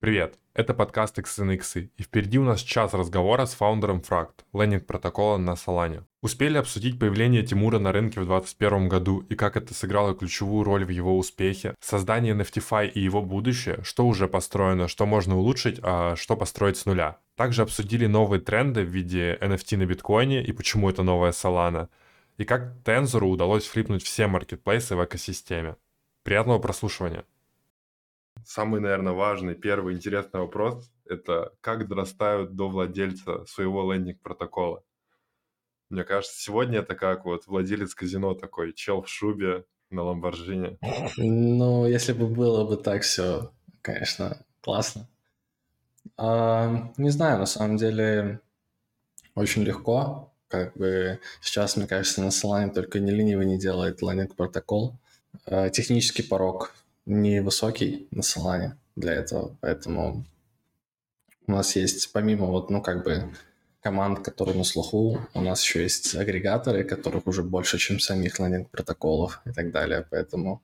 Привет, это подкаст XNX, и впереди у нас час разговора с фаундером Frakt, лендинг протокола на Solana. Успели обсудить появление Тимура на рынке в 2021 году и как это сыграло ключевую роль в его успехе, создание NFTFi и его будущее, что уже построено, что можно улучшить, а что построить с нуля. Также обсудили новые тренды в виде NFT на биткоине и почему это новая Solana, и как Tensor удалось флипнуть все маркетплейсы в экосистеме. Приятного прослушивания! Самый, наверное, важный, первый интересный вопрос – это как дорастают до владельца своего лендинг-протокола. Мне кажется, сегодня это как вот владелец казино такой, чел в шубе на Ламборджине. Ну, если бы было бы так все, конечно, классно. А, не знаю, на самом деле очень легко. Как бы сейчас, мне кажется, на Solana только не ленивый не делает лендинг протокол. А, технический порог невысокий на Solana для этого, поэтому у нас есть, помимо вот, ну, как бы команд, которые на слуху, у нас еще есть агрегаторы, которых уже больше, чем самих лендинг-протоколов и так далее, поэтому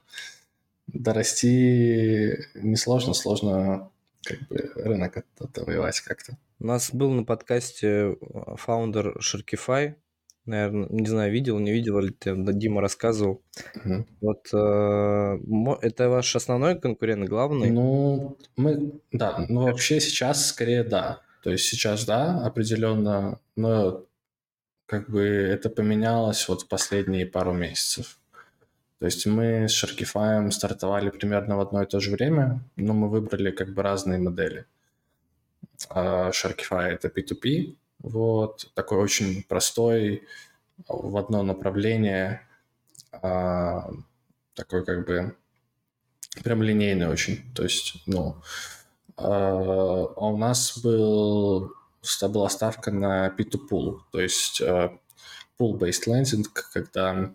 дорасти несложно, сложно как бы рынок отвоевать как-то. У нас был на подкасте фаундер Sharkify, наверное, не знаю, видел, не видел, или ты, Дима рассказывал. Угу. Вот э, это ваш основной конкурент, главный? Ну, мы, да, ну вообще сейчас скорее да. То есть сейчас да, определенно, но как бы это поменялось вот в последние пару месяцев. То есть мы с Sharkify стартовали примерно в одно и то же время, но мы выбрали как бы разные модели. А Sharkify это P2P, вот, такой очень простой, в одно направление, а, такой как бы прям линейный очень. То есть, ну, а, а у нас был, была ставка на P2Pool, то есть а, pool-based lending, когда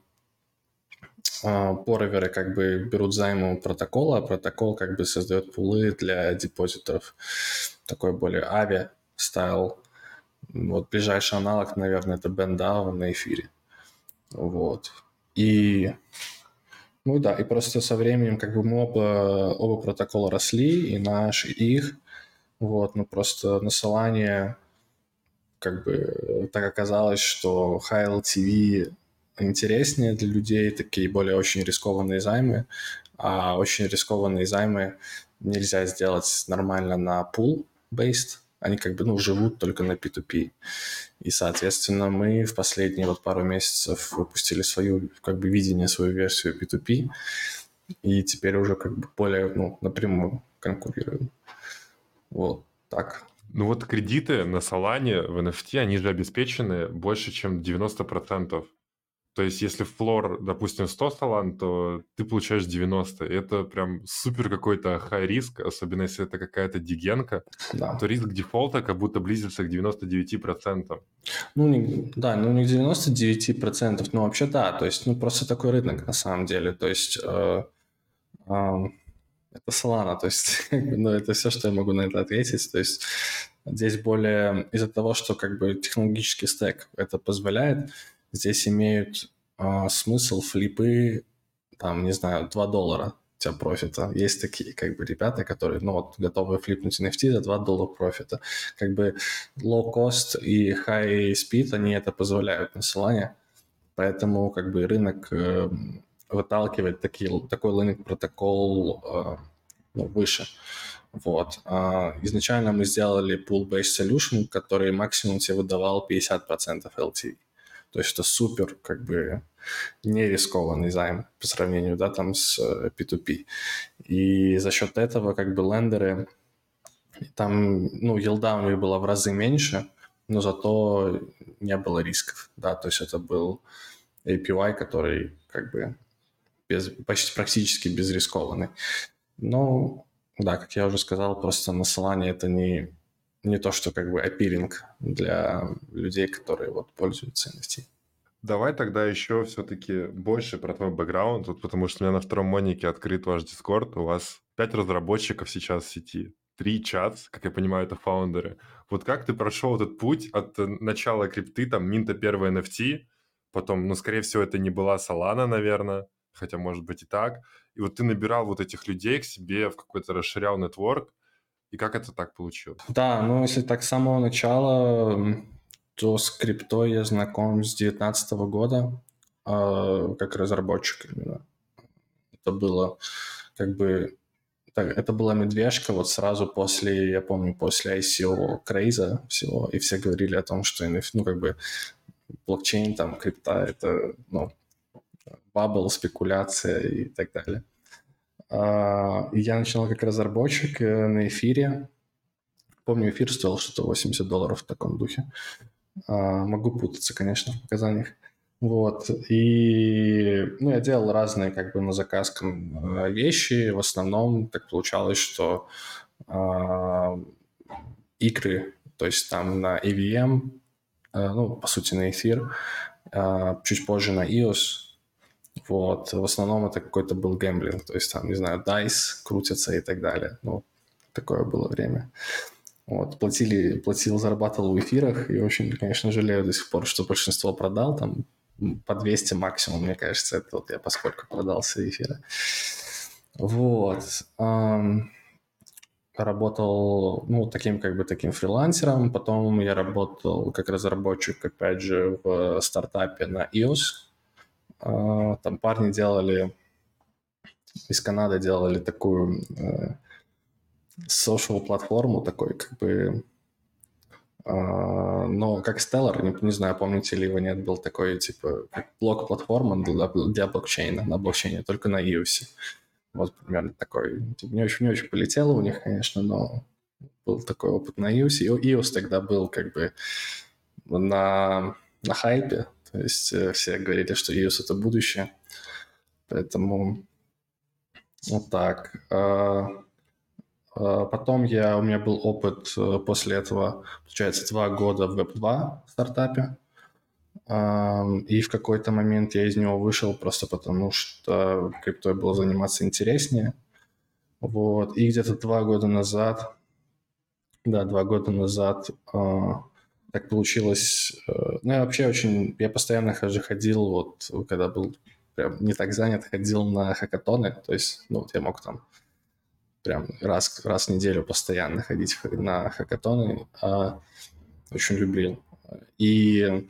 а, пороверы как бы берут займы у протокола, а протокол как бы создает пулы для депозиторов. Такой более ави-стайл вот ближайший аналог, наверное, это BandDAO на эфире. Вот. И ну да, и просто со временем как бы мы оба, оба протокола росли, и наш, и их. Вот, ну просто на Solana как бы так оказалось, что High LTV интереснее для людей, такие более очень рискованные займы, а очень рискованные займы нельзя сделать нормально на pool-based, они как бы, ну, живут только на P2P. И, соответственно, мы в последние вот пару месяцев выпустили свою, как бы, видение, свою версию P2P, и теперь уже как бы более, ну, напрямую конкурируем. Вот так. Ну вот кредиты на Solana в NFT, они же обеспечены больше, чем 90%. То есть, если флор, допустим, 100 салан, то ты получаешь 90. И это прям супер какой-то хай риск, особенно если это какая-то дигенка, да. то риск дефолта как будто близится к 99%. Ну, не, да, ну не к 99%, но вообще да. То есть, ну, просто такой рынок на самом деле. То есть, э, э, это Solana, то есть, ну, это все, что я могу на это ответить. То есть, здесь более из-за того, что как бы технологический стек это позволяет, здесь имеют а, смысл флипы, там, не знаю, 2 доллара у тебя профита. Есть такие, как бы, ребята, которые, ну, вот, готовы флипнуть NFT за 2 доллара профита. Как бы low cost и high speed, они это позволяют на Solana. Поэтому, как бы, рынок э, выталкивает такие, такой лендинг протокол э, ну, выше. Вот. А, изначально мы сделали pool-based solution, который максимум тебе выдавал 50% LTV. То есть это супер, как бы, не рискованный займ по сравнению, да, там с P2P. Э, И за счет этого, как бы, лендеры, там, ну, елда у них была в разы меньше, но зато не было рисков, да, то есть это был APY, который, как бы, без, почти практически безрискованный. Но, да, как я уже сказал, просто на Solana это не не то, что как бы аппилинг для людей, которые вот пользуются NFT. Давай тогда еще все-таки больше про твой бэкграунд, вот потому что у меня на втором монике открыт ваш Discord, у вас пять разработчиков сейчас в сети, три чат, как я понимаю, это фаундеры. Вот как ты прошел этот путь от начала крипты, там, минта первой NFT, потом, ну, скорее всего, это не была Solana, наверное, хотя, может быть, и так. И вот ты набирал вот этих людей к себе в какой-то расширял нетворк, И как это так получилось? Да, ну если так с самого начала, то с криптой я знаком с 2019 года, э, как разработчик именно. Это было как бы так, это была медвежка вот сразу после, я помню, после ICO Крейза всего, и все говорили о том, что ну, как бы блокчейн, там, крипта, это, ну, бабл, спекуляция и так далее. А, я начинал как разработчик э, на эфире. Помню, эфир стоил что-то 80 долларов в таком духе. А, могу путаться, конечно, в показаниях. Вот, и, ну, я делал разные, как бы, на заказ э, вещи. В основном так получалось, что э, игры, то есть там на EVM, э, ну, по сути, на эфир, чуть позже на EOS, вот, в основном это какой-то был гэмблинг, то есть там, не знаю, DICE крутятся и так далее. Ну, такое было время. Вот, платили, платил, зарабатывал в эфирах, и очень, конечно, жалею до сих пор, что большинство продал, там по 200 максимум, мне кажется, это вот я поскольку продался эфира. Вот. Работал, ну, таким как бы таким фрилансером. Потом я работал как разработчик, опять же, в стартапе на iOS. А, там парни делали, из Канады делали такую э, social платформу, такой как бы а, но как Stellar, не, не знаю, помните ли вы, нет, был такой, типа, блок-платформа для, для блокчейна, на блокчейне, только на iOS. Вот примерно такой. Типа, не, очень, не очень полетело у них, конечно, но был такой опыт на iOS. И iOS тогда был как бы на, на хайпе, то есть э, все говорили, что iOS — это будущее. Поэтому вот так. А, а, потом я, у меня был опыт э, после этого, получается, два года в Web2 стартапе. И в какой-то момент я из него вышел просто потому, что криптой было заниматься интереснее. Вот. И где-то два года назад, да, два года назад а, так получилось. Э, ну, я вообще очень, я постоянно же ходил, вот, когда был прям не так занят, ходил на хакатоны, то есть, ну, вот я мог там прям раз, раз в неделю постоянно ходить на хакатоны. А, очень любил. И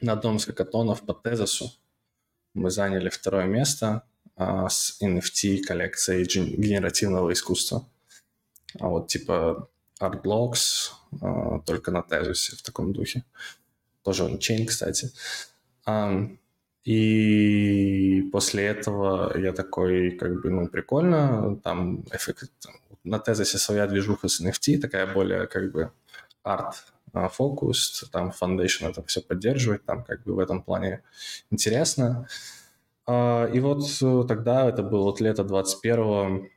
на одном из хакатонов по тезису мы заняли второе место а, с NFT коллекцией генеративного искусства. А вот типа Artblocks, а, только на тезисе в таком духе. Тоже он чейн, кстати. А, и после этого я такой, как бы, ну, прикольно, там эффект, на тезисе своя движуха с NFT, такая более, как бы, арт фокус, там Foundation это все поддерживает, там как бы в этом плане интересно. А, и вот тогда, это было вот лето 21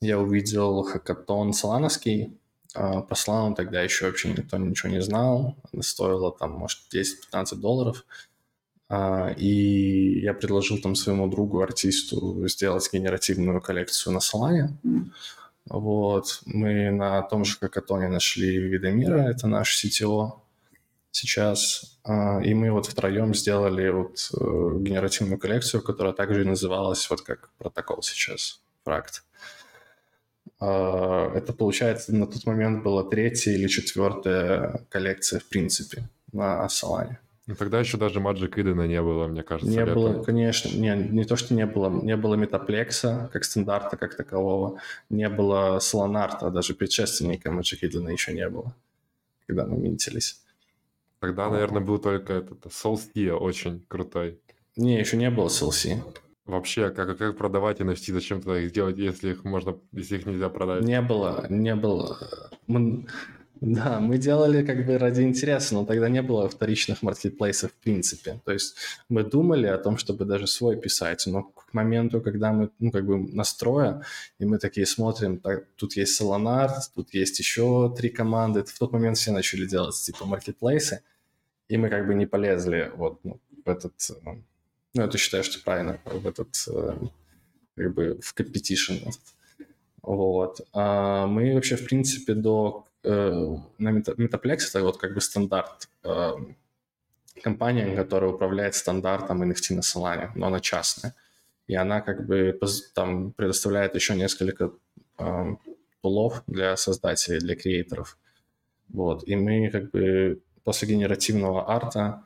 я увидел хакатон Солановский. А, по Солану тогда еще вообще никто ничего не знал. Она стоила там, может, 10-15 долларов. А, и я предложил там своему другу, артисту, сделать генеративную коллекцию на Solana. Вот. Мы на том же Хакатоне нашли Видомира, это наш CTO сейчас. А, и мы вот втроем сделали вот э, генеративную коллекцию, которая также и называлась вот как протокол сейчас, фракт. А, это, получается, на тот момент была третья или четвертая коллекция, в принципе, на Solana. Ну, тогда еще даже Magic Eden не было, мне кажется. Не летом. было, конечно. Не, не то, что не было. Не было метаплекса как стандарта, как такового. Не было Солонарта, даже предшественника Magic Eden еще не было, когда мы минтились. Тогда, наверное, был только этот Solstia очень крутой. Не, еще не было SLC. Вообще, как, как продавать NFT, зачем тогда их делать, если их можно, если их нельзя продать? Не было, не было. Мы, да, мы делали как бы ради интереса, но тогда не было вторичных маркетплейсов в принципе. То есть мы думали о том, чтобы даже свой писать, но к моменту, когда мы, ну, как бы настроя, и мы такие смотрим, так, тут есть Solonar, тут есть еще три команды, в тот момент все начали делать типа маркетплейсы, и мы как бы не полезли вот ну, в этот, э, ну, это считаю, что правильно, в этот, э, как бы в competition. Вот. А мы вообще, в принципе, до Э, на Metaplex это вот как бы стандарт э, компания, которая управляет стандартом NFT на Solana, но она частная. И она как бы там предоставляет еще несколько э, пулов для создателей, для креаторов. Вот. И мы как бы после генеративного арта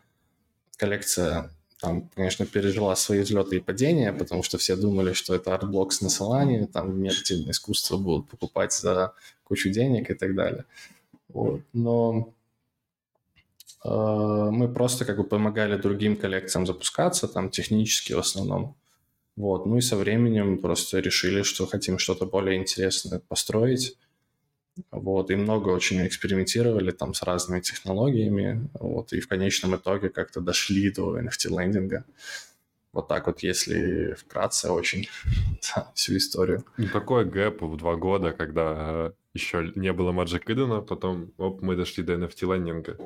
коллекция там, конечно, пережила свои взлеты и падения, потому что все думали, что это Art Blocks на Solana, там генеративное искусство будут покупать за кучу денег и так далее. Вот. Но э, мы просто как бы помогали другим коллекциям запускаться, там технически в основном. Вот. Ну и со временем просто решили, что хотим что-то более интересное построить. Вот, и много очень экспериментировали там с разными технологиями, вот, и в конечном итоге как-то дошли до NFT-лендинга. Вот так вот, если вкратце очень всю историю. Ну, такой гэп в два года, когда э, еще не было Magic Eden, потом оп, мы дошли до NFT-лендинга.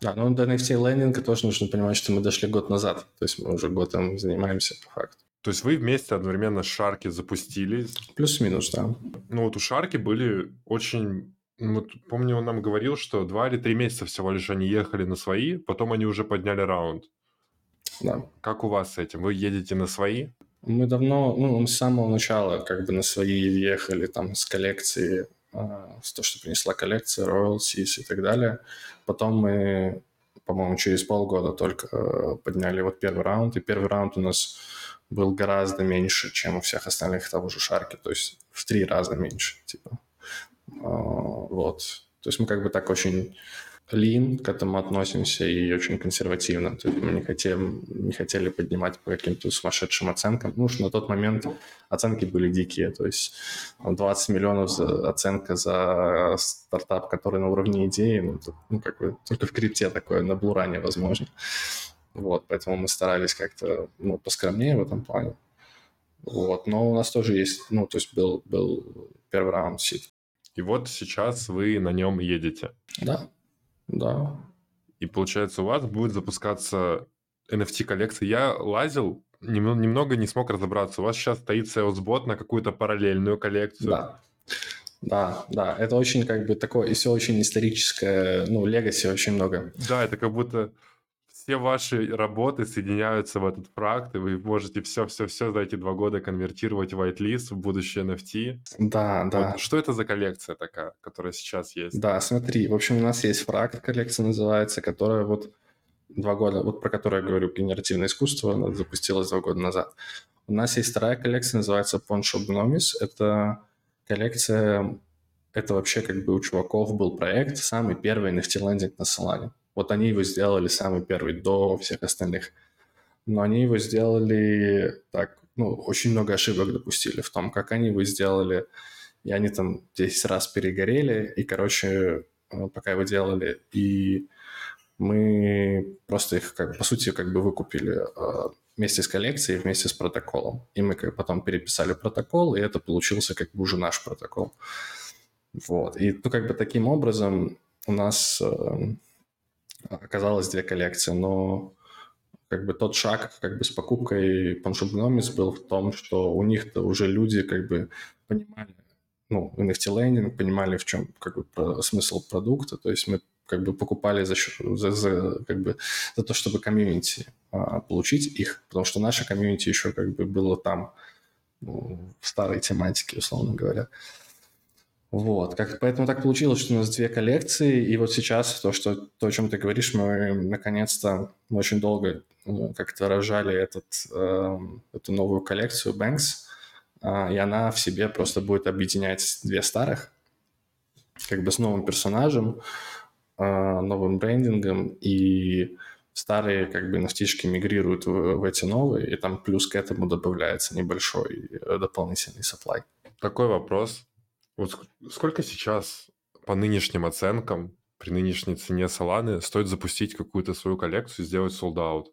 Да, ну до NFT-лендинга тоже нужно понимать, что мы дошли год назад, то есть мы уже год там занимаемся по факту. То есть вы вместе одновременно с Шарки запустились? Плюс-минус, да. Ну вот у Шарки были очень... Ну, вот, помню, он нам говорил, что два или три месяца всего лишь они ехали на свои, потом они уже подняли раунд. Да. Как у вас с этим? Вы едете на свои? Мы давно, ну, с самого начала как бы на свои ехали, там, с коллекции, а, с то, что принесла коллекция, royalties и так далее. Потом мы, по-моему, через полгода только э, подняли вот первый раунд, и первый раунд у нас был гораздо меньше, чем у всех остальных того же Шарки, то есть в три раза меньше, типа. А, вот. То есть мы как бы так очень lean к этому относимся и очень консервативно. То есть мы не хотели, не хотели поднимать по каким-то сумасшедшим оценкам. Ну, что на тот момент оценки были дикие. То есть 20 миллионов за, оценка за стартап, который на уровне идеи, ну, ну как бы только в крипте такое, на блуране возможно. Вот, поэтому мы старались как-то ну, поскромнее в этом плане. Вот, но у нас тоже есть, ну, то есть был, был первый раунд сит. И вот сейчас вы на нем едете. Да, да. И получается, у вас будет запускаться NFT-коллекция. Я лазил, немного не смог разобраться. У вас сейчас стоит sales на какую-то параллельную коллекцию. Да. Да, да, это очень как бы такое, и все очень историческое, ну, легаси очень много. Да, это как будто все ваши работы соединяются в этот фракт, и вы можете все-все-все за эти два года конвертировать в whitelist, в будущее NFT. Да, да. Вот что это за коллекция такая, которая сейчас есть? Да, смотри, в общем, у нас есть фракт, коллекция называется, которая вот два года, вот про которую я говорю, генеративное искусство, она запустилась два года назад. У нас есть вторая коллекция, называется Pawn Shop Gnomis. Это коллекция, это вообще как бы у чуваков был проект, самый первый NFT-лендинг на Solana. Вот они его сделали самый первый до всех остальных. Но они его сделали так, ну, очень много ошибок допустили в том, как они его сделали. И они там 10 раз перегорели, и, короче, э, пока его делали, и мы просто их, как, по сути, как бы выкупили э, вместе с коллекцией, вместе с протоколом. И мы потом переписали протокол, и это получился как бы уже наш протокол. Вот. И, ну, как бы таким образом у нас э, оказалось две коллекции, но как бы тот шаг как бы с покупкой Panshop Gnomis был в том, что у них-то уже люди как бы понимали, ну, NFT лендинг, понимали, в чем как бы про, смысл продукта, то есть мы как бы покупали за, за, за, как бы, за то, чтобы комьюнити а, получить их, потому что наша комьюнити еще как бы было там ну, в старой тематике, условно говоря. Вот, как, поэтому так получилось, что у нас две коллекции, и вот сейчас то, что, то о чем ты говоришь, мы наконец-то очень долго ну, как-то рожали этот, э, эту новую коллекцию Banks, э, и она в себе просто будет объединять две старых, как бы с новым персонажем, э, новым брендингом, и старые как бы нафтишки мигрируют в, в эти новые, и там плюс к этому добавляется небольшой э, дополнительный supply. Такой вопрос. Вот сколько сейчас по нынешним оценкам, при нынешней цене Solana, стоит запустить какую-то свою коллекцию и сделать sold-out?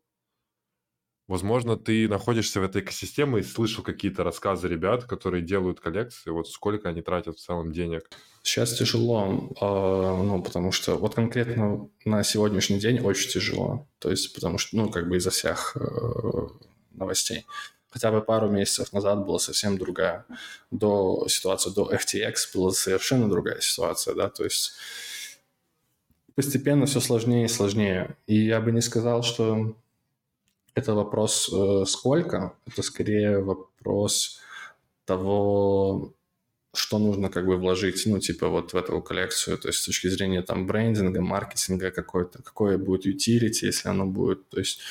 Возможно, ты находишься в этой экосистеме и слышал какие-то рассказы ребят, которые делают коллекции, вот сколько они тратят в целом денег? Сейчас тяжело, а, ну, потому что вот конкретно на сегодняшний день очень тяжело. То есть, потому что, ну, как бы из-за всех э, новостей хотя бы пару месяцев назад была совсем другая. До ситуации до FTX была совершенно другая ситуация, да, то есть постепенно все сложнее и сложнее. И я бы не сказал, что это вопрос э, сколько, это скорее вопрос того, что нужно как бы вложить, ну, типа вот в эту коллекцию, то есть с точки зрения там брендинга, маркетинга какой-то, какое будет utility, если оно будет, то есть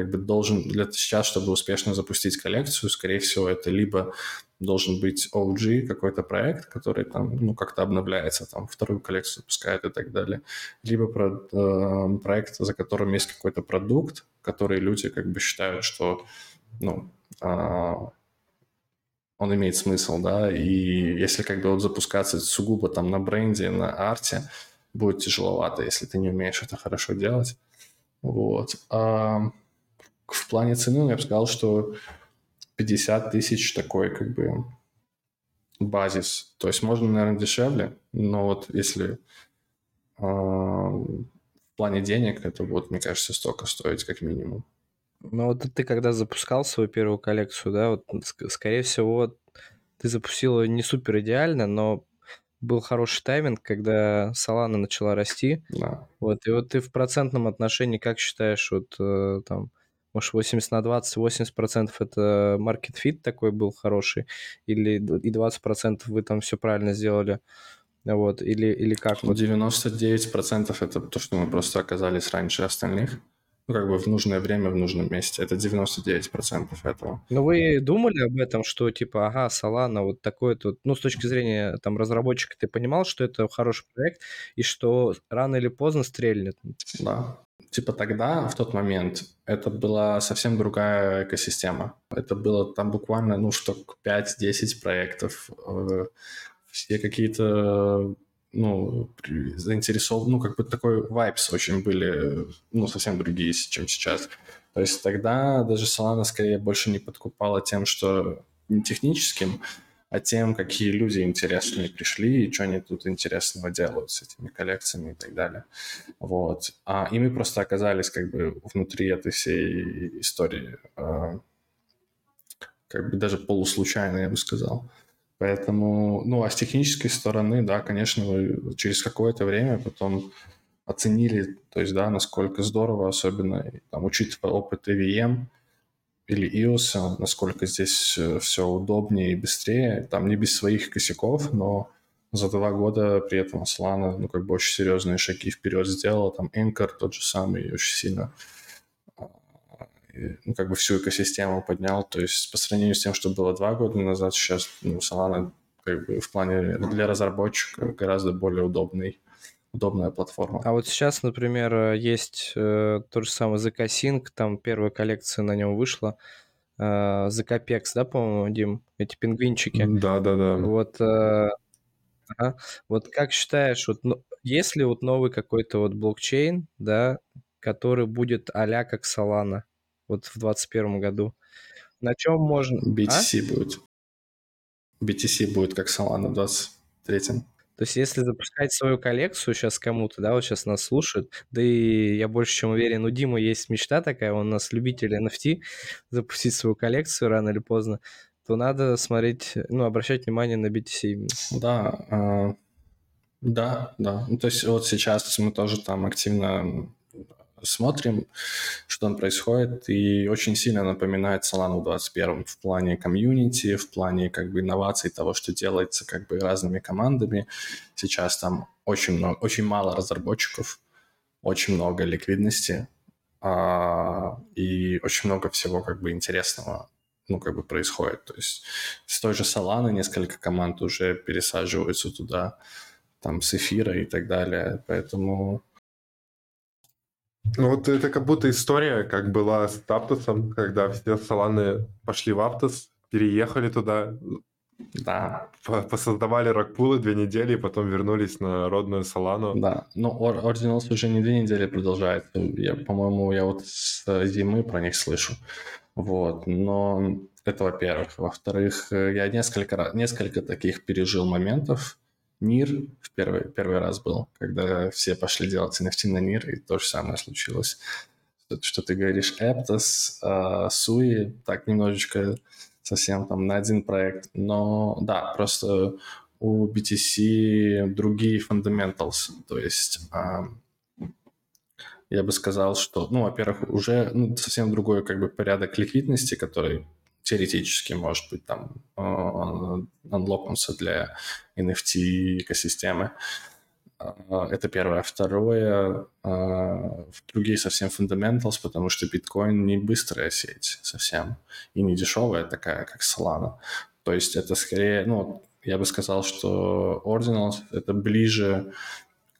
как бы должен для сейчас, чтобы успешно запустить коллекцию, скорее всего, это либо должен быть OG какой-то проект, который там, ну, как-то обновляется, там, вторую коллекцию запускает и так далее, либо про, э, проект, за которым есть какой-то продукт, который люди как бы считают, что, ну, э, он имеет смысл, да, и если как бы вот запускаться сугубо там на бренде, на арте, будет тяжеловато, если ты не умеешь это хорошо делать. Вот. А в плане цены я бы сказал, что 50 тысяч такой как бы базис. То есть можно, наверное, дешевле, но вот если э, в плане денег, это будет, мне кажется, столько стоить как минимум. Ну вот ты когда запускал свою первую коллекцию, да, вот скорее всего ты запустил ее не супер идеально, но был хороший тайминг, когда Solana начала расти. Да. Вот, и вот ты в процентном отношении как считаешь, вот э, там может, 80 на 20, 80 процентов это market fit такой был хороший, или и 20 процентов вы там все правильно сделали, вот, или, или как? Вот? 99 процентов это то, что мы просто оказались раньше остальных, ну, как бы в нужное время, в нужном месте. Это 99 процентов этого. Но вы думали об этом, что типа, ага, Solana, вот такой тут, ну, с точки зрения там разработчика, ты понимал, что это хороший проект, и что рано или поздно стрельнет? Да. Типа тогда, в тот момент, это была совсем другая экосистема. Это было там буквально, ну, штук 5-10 проектов. Э, все какие-то, ну, заинтересованы, ну, как бы такой vibes очень были, ну, совсем другие, чем сейчас. То есть тогда даже Solana скорее больше не подкупала тем, что не техническим, а тем, какие люди интересные пришли и что они тут интересного делают с этими коллекциями и так далее. Вот. А, и мы просто оказались как бы внутри этой всей истории, э, как бы даже полуслучайно, я бы сказал. Поэтому, ну, а с технической стороны, да, конечно, вы через какое-то время потом оценили, то есть, да, насколько здорово, особенно там, учитывая опыт EVM, или iOS, насколько здесь э, все удобнее и быстрее. Там не без своих косяков, но за два года при этом Solana, ну, как бы очень серьезные шаги вперед сделала. Там Anchor тот же самый очень сильно а, ну, как бы всю экосистему поднял. То есть по сравнению с тем, что было два года назад, сейчас ну, Solana как бы в плане для разработчика гораздо более удобный удобная платформа. А вот сейчас, например, э, есть э, тот же самый ZK Sync, там первая коллекция на нем вышла. Э, ZK Pex, да, по-моему, Дим? Эти пингвинчики. Да, да, да. Вот, э, ага. вот как считаешь, вот, ну, есть ли вот новый какой-то вот блокчейн, да, который будет а как Solana вот в 2021 году? На чем можно... BTC а? будет. BTC будет как Solana в 2023. То есть, если запускать свою коллекцию сейчас кому-то, да, вот сейчас нас слушают, да и я больше чем уверен, у Димы есть мечта такая, он у нас любитель NFT, запустить свою коллекцию рано или поздно, то надо смотреть, ну, обращать внимание на BTC именно. Да, э, да, да. Ну, то есть вот сейчас мы тоже там активно смотрим, что там происходит, и очень сильно напоминает Solana в 21 в плане комьюнити, в плане как бы инноваций того, что делается как бы разными командами. Сейчас там очень много, очень мало разработчиков, очень много ликвидности, а, и очень много всего как бы интересного ну, как бы происходит. То есть с той же Solana несколько команд уже пересаживаются туда, там, с эфира и так далее. Поэтому ну вот это как будто история, как была с Аптосом, когда все саланы пошли в Аптос, переехали туда, да. Посоздавали ракпулы две недели, и потом вернулись на родную Солану. Да, но Ordinals уже не две недели продолжает. Я, по-моему, я вот с зимы про них слышу. Вот, но это во-первых. Во-вторых, я несколько, раз, несколько таких пережил моментов, Нир в первый, первый раз был, когда все пошли делать NFT на Нир, и то же самое случилось. Что ты говоришь, Эптос, э, Суи, так немножечко совсем там на один проект. Но да, просто у BTC другие fundamentals. То есть э, я бы сказал, что, ну, во-первых, уже ну, совсем другой как бы порядок ликвидности, который теоретически, может быть, там анлокнуться для NFT-экосистемы. Это первое. Второе, другие совсем fundamentals, потому что биткоин не быстрая сеть совсем и не дешевая такая, как Solana. То есть это скорее, ну, я бы сказал, что Ordinals это ближе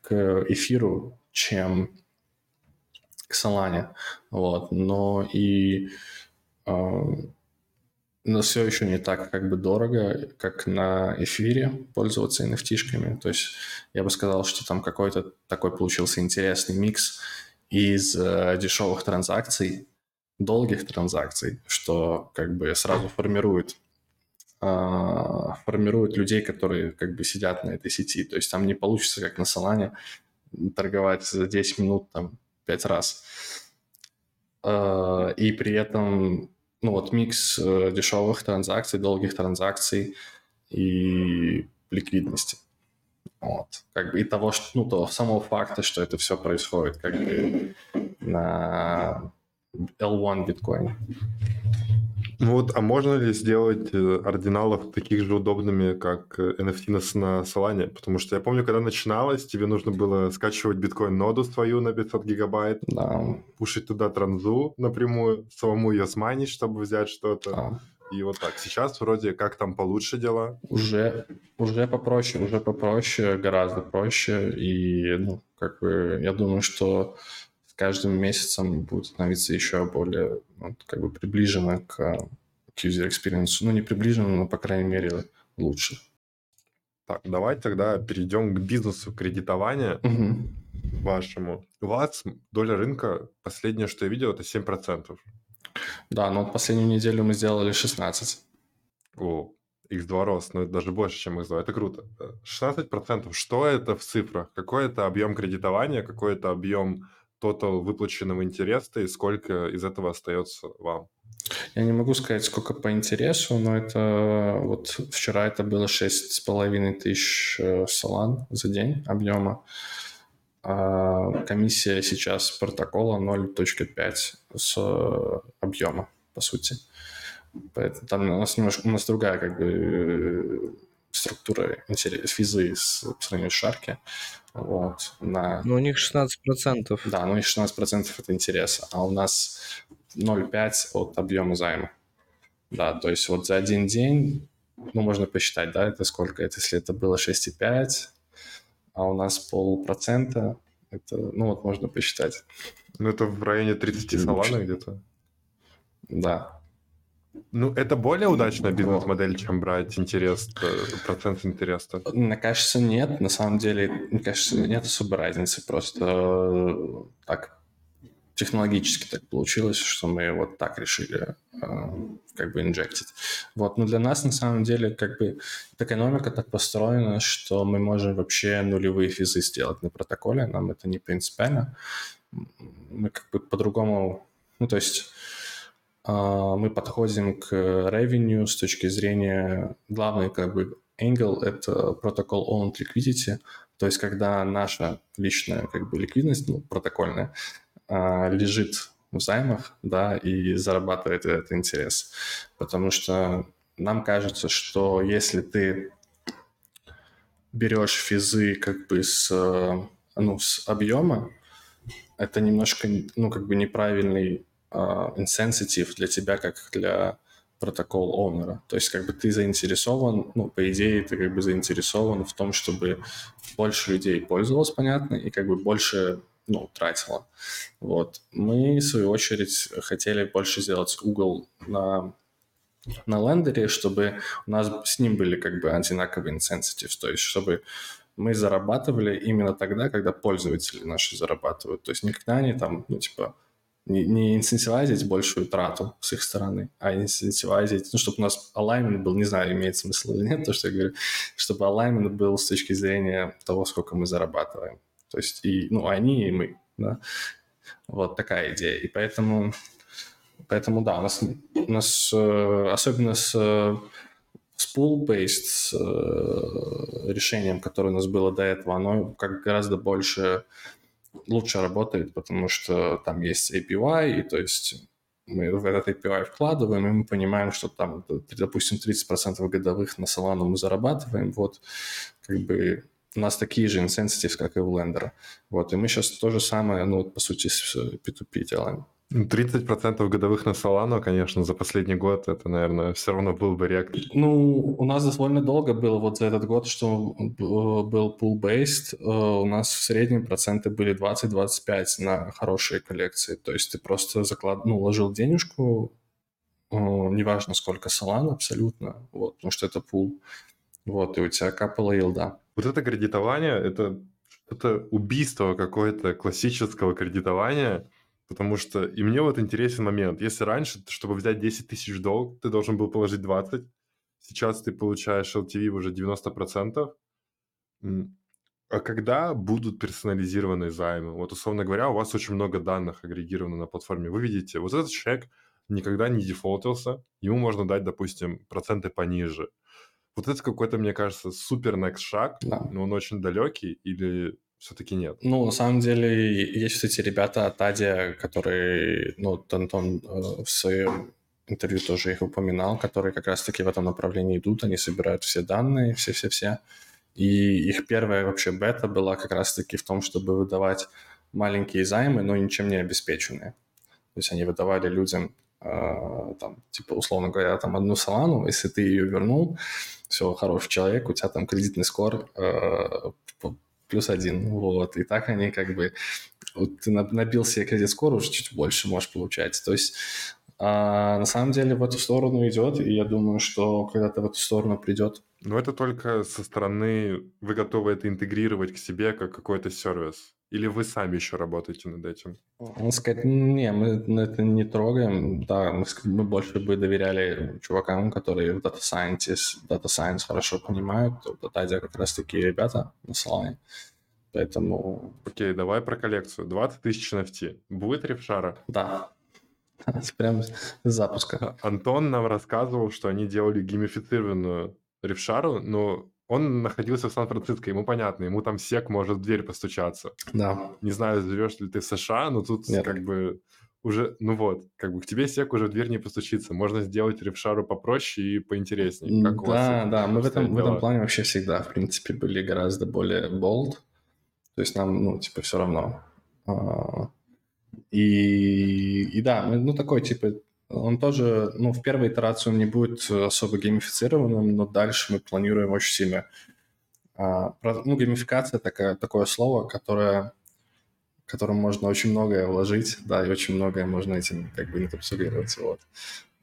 к эфиру, чем к Solana. Вот. Но и э, но все еще не так как бы дорого, как на эфире пользоваться NFT-шками. То есть я бы сказал, что там какой-то такой получился интересный микс из э, дешевых транзакций, долгих транзакций, что как бы сразу формирует а, формирует людей, которые как бы сидят на этой сети. То есть там не получится, как на Солане, торговать за 10 минут там 5 раз. А, и при этом, ну вот микс э, дешевых транзакций, долгих транзакций и ликвидности. Вот. Как бы и того, что, ну, того самого факта, что это все происходит как бы на L1 биткоине. Ну вот, а можно ли сделать э, ординалов таких же удобными, как NFT э, на, на Solana? Потому что я помню, когда начиналось, тебе нужно было скачивать биткоин-ноду свою на 500 гигабайт, да. пушить туда транзу напрямую, самому ее сманить, чтобы взять что-то. Да. И вот так. Сейчас вроде как там получше дела. Уже, уже попроще, уже попроще, гораздо проще. И, ну, как бы, я думаю, что каждым месяцем будет становиться еще более вот, как бы приближено к, к user experience. Ну, не приближено, но, по крайней мере, лучше. Так, давайте тогда перейдем к бизнесу кредитования угу. вашему. У вас доля рынка, последнее, что я видел, это 7%. Да, но вот последнюю неделю мы сделали 16. О, X2 рост, но это даже больше, чем X2. Это круто. 16%. Что это в цифрах? Какой это объем кредитования, какой это объем тотал выплаченного интереса и сколько из этого остается вам? Я не могу сказать, сколько по интересу, но это вот вчера это было 6,5 тысяч э, салан за день объема. А комиссия сейчас протокола 0.5 с э, объема, по сути. Поэтому там у нас немножко у нас другая как бы структура физы с, по сравнению с Шарки. Вот, на... Ну, у них 16%. Да, ну, у них 16% это интереса, а у нас 0,5 от объема займа. Да, то есть вот за один день, ну, можно посчитать, да, это сколько? Это если это было 6,5, а у нас полпроцента, это, ну, вот можно посчитать. Ну, это в районе 30 салана где-то? Да, ну, это более удачная бизнес-модель, чем брать интерес, э, процент интереса. Мне кажется, нет. На самом деле, мне кажется, нет особой разницы. Просто э, так технологически так получилось, что мы вот так решили э, как бы инжектить. Вот, но для нас на самом деле как бы экономика так построена, что мы можем вообще нулевые физы сделать на протоколе, нам это не принципиально. Мы как бы по-другому, ну то есть мы подходим к revenue с точки зрения главный как бы angle – это протокол owned liquidity, то есть когда наша личная как бы ликвидность, ну, протокольная, а, лежит в займах, да, и зарабатывает этот интерес. Потому что нам кажется, что если ты берешь физы как бы с, ну, с объема, это немножко, ну, как бы неправильный insensitive для тебя, как для протокол оунера. То есть как бы ты заинтересован, ну, по идее, ты как бы заинтересован в том, чтобы больше людей пользовалось, понятно, и как бы больше ну, тратила. Вот. Мы, в свою очередь, хотели больше сделать угол на, на лендере, чтобы у нас с ним были как бы одинаковые incentives, то есть чтобы мы зарабатывали именно тогда, когда пользователи наши зарабатывают. То есть никогда они там, ну, типа, не, не инцентивазить большую трату с их стороны, а инцентивазить, ну, чтобы у нас alignment был, не знаю, имеет смысл или нет, то, что я говорю, чтобы alignment был с точки зрения того, сколько мы зарабатываем. То есть и, ну, они, и мы, да. Вот такая идея. И поэтому, поэтому да, у нас, у нас э, особенно с с pool-based э, решением, которое у нас было до этого, оно как гораздо больше лучше работает, потому что там есть API, и то есть мы в этот API вкладываем, и мы понимаем, что там, допустим, 30% годовых на Solana мы зарабатываем, вот, как бы у нас такие же incentives, как и у лендера. Вот, и мы сейчас то же самое, ну, по сути, с P2P делаем. 30% годовых на Solana, конечно, за последний год это, наверное, все равно был бы рек. Ну, у нас довольно долго было вот за этот год, что был pool-based. Э, у нас в среднем проценты были 20-25 на хорошие коллекции. То есть ты просто заклад... ну, ложил денежку, э, неважно сколько Solana абсолютно, вот, потому что это пул. Вот, и у тебя капала елда. Вот это кредитование, это, это убийство какое-то классического кредитования – Потому что и мне вот интересен момент. Если раньше, чтобы взять 10 тысяч долг, ты должен был положить 20, сейчас ты получаешь LTV уже 90%. А когда будут персонализированные займы? Вот, условно говоря, у вас очень много данных агрегировано на платформе. Вы видите, вот этот человек никогда не дефолтился, ему можно дать, допустим, проценты пониже. Вот это какой-то, мне кажется, супер next шаг, да. но он очень далекий, или все-таки нет? Ну, на самом деле, есть вот эти ребята от Адия, которые, ну, Антон э, в своем интервью тоже их упоминал, которые как раз-таки в этом направлении идут, они собирают все данные, все-все-все. И их первая вообще бета была как раз-таки в том, чтобы выдавать маленькие займы, но ничем не обеспеченные. То есть они выдавали людям, э, там, типа, условно говоря, там одну салану, если ты ее вернул, все, хороший человек, у тебя там кредитный скор э, плюс один, вот, и так они как бы, вот ты набил себе кредит скоро, уже чуть больше можешь получать, то есть а на самом деле в эту сторону идет, и я думаю, что когда-то в эту сторону придет. Но это только со стороны, вы готовы это интегрировать к себе как какой-то сервис? Или вы сами еще работаете над этим? Ну, сказать, не, мы это не трогаем. Да, мы, мы больше бы доверяли чувакам, которые в Data Science, Data Science хорошо понимают. Вот Адя как раз такие ребята на Solana. Поэтому... Окей, давай про коллекцию. 20 тысяч NFT. Будет рефшара? Да. Прям с запуска. Антон нам рассказывал, что они делали геймифицированную рефшару, но он находился в Сан-Франциско, ему понятно, ему там сек может в дверь постучаться. Да. Не знаю, живешь ли ты в США, но тут Нет. как бы уже, ну вот, как бы к тебе сек уже в дверь не постучится. Можно сделать рефшару попроще и поинтереснее. Как да, да, мы в этом, в этом плане вообще всегда, в принципе, были гораздо более bold. То есть нам, ну, типа, все равно. А, и, и да, мы, ну, такой, типа, он тоже, ну, в первой итерации он не будет особо геймифицированным, но дальше мы планируем очень сильно. А, ну, геймификация такая, такое слово, которое, которым можно очень многое вложить, да, и очень многое можно этим как бы инкапсулировать. Вот.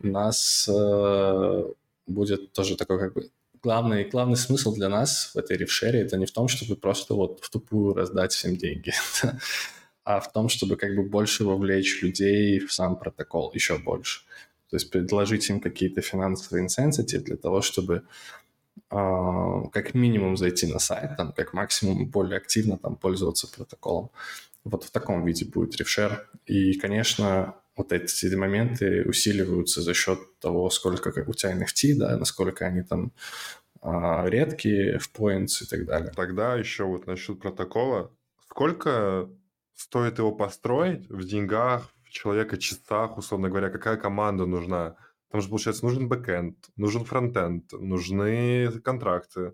У нас э, будет тоже такой как бы главный, главный смысл для нас в этой рефшере это не в том, чтобы просто вот в тупую раздать всем деньги. а в том, чтобы как бы больше вовлечь людей в сам протокол, еще больше. То есть предложить им какие-то финансовые инсенсити для того, чтобы э, как минимум зайти на сайт, там, как максимум более активно там, пользоваться протоколом. Вот в таком виде будет рефшер. И, конечно, вот эти моменты усиливаются за счет того, сколько у тебя NFT, да, насколько они там а, редкие в points и так далее. Тогда еще вот насчет протокола. Сколько стоит его построить в деньгах, в человека часах, условно говоря, какая команда нужна. Потому что, получается, нужен бэкэнд, нужен фронтенд, нужны контракты,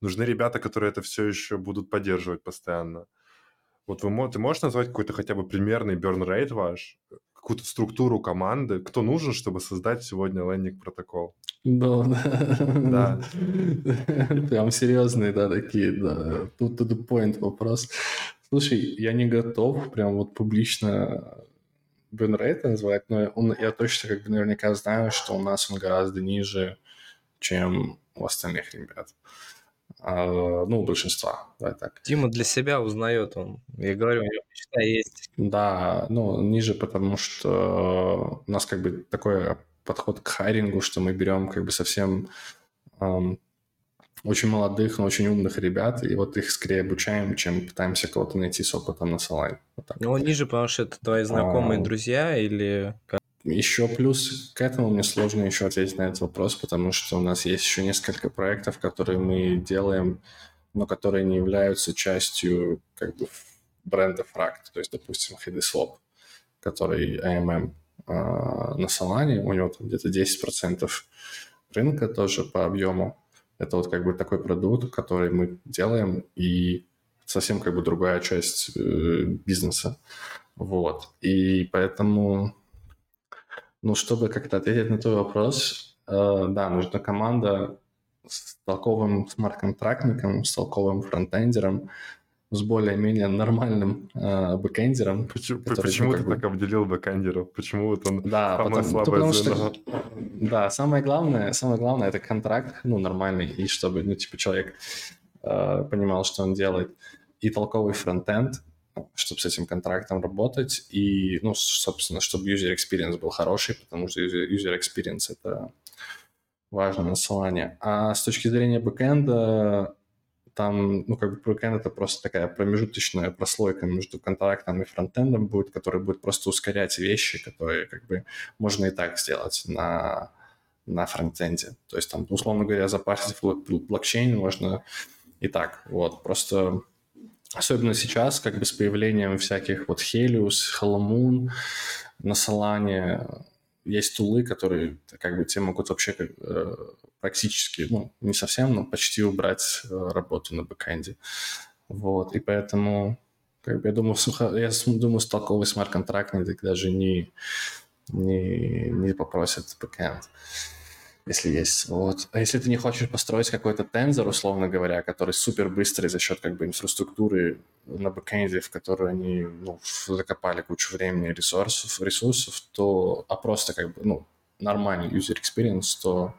нужны ребята, которые это все еще будут поддерживать постоянно. Вот вы, ты можешь назвать какой-то хотя бы примерный burn rate ваш, какую-то структуру команды, кто нужен, чтобы создать сегодня лендинг протокол? Да, да. Прям серьезные, да, такие, да. Тут to the point вопрос. Слушай, я не готов прям вот публично Бенрейта называть, но он, я точно как бы наверняка знаю, что у нас он гораздо ниже, чем у остальных ребят. А, ну, у большинства, давай так. Дима для себя узнает он. Я говорю, у него мечта есть. Да, ну, ниже, потому что у нас как бы такой подход к хайрингу, что мы берем как бы совсем эм, очень молодых, но очень умных ребят, и вот их скорее обучаем, чем пытаемся кого-то найти с опытом на Салай. Вот ну, он ниже, потому что это твои знакомые а, друзья или... Еще плюс к этому мне сложно еще ответить на этот вопрос, потому что у нас есть еще несколько проектов, которые мы делаем, но которые не являются частью как бы бренда Fract, то есть, допустим, HDSwap, который AMM, на Solana, у него там где-то 10% рынка тоже по объему. Это вот как бы такой продукт, который мы делаем, и совсем как бы другая часть э, бизнеса. Вот. И поэтому, ну, чтобы как-то ответить на твой вопрос, э, да, нужна команда с толковым смарт-контрактником, с толковым фронтендером, с более-менее нормальным э, бэкэндером. Почему, почему ну, ты бы... так обделил бэкэндеров? Почему вот он да, самое потому, слабое потому Что, да, самое главное, самое главное это контракт, ну, нормальный, и чтобы, ну, типа, человек э, понимал, что он делает, и толковый фронтенд, чтобы с этим контрактом работать, и, ну, собственно, чтобы user experience был хороший, потому что user experience — это важно на Solana. А с точки зрения бэкэнда, там, ну, как бы бэкэнд это просто такая промежуточная прослойка между контрактом и фронтендом будет, который будет просто ускорять вещи, которые, как бы, можно и так сделать на, на фронтенде. То есть, там, условно говоря, запарсить блокчейн можно и так. Вот, просто особенно сейчас, как бы с появлением всяких вот Helius, Hello Moon на Solana, есть тулы, которые как бы тебе могут вообще э, практически, ну, не совсем, но почти убрать э, работу на бэкэнде. Вот, и поэтому, как бы, я думаю, сухо, я думаю, толковый смарт-контрактник даже не, не, не попросит бэкэнд если есть. Вот. А если ты не хочешь построить какой-то тензор, условно говоря, который супер быстрый за счет как бы инфраструктуры на бэкэнде, в которую они ну, закопали кучу времени и ресурсов, ресурсов, то, а просто как бы, ну, нормальный user experience, то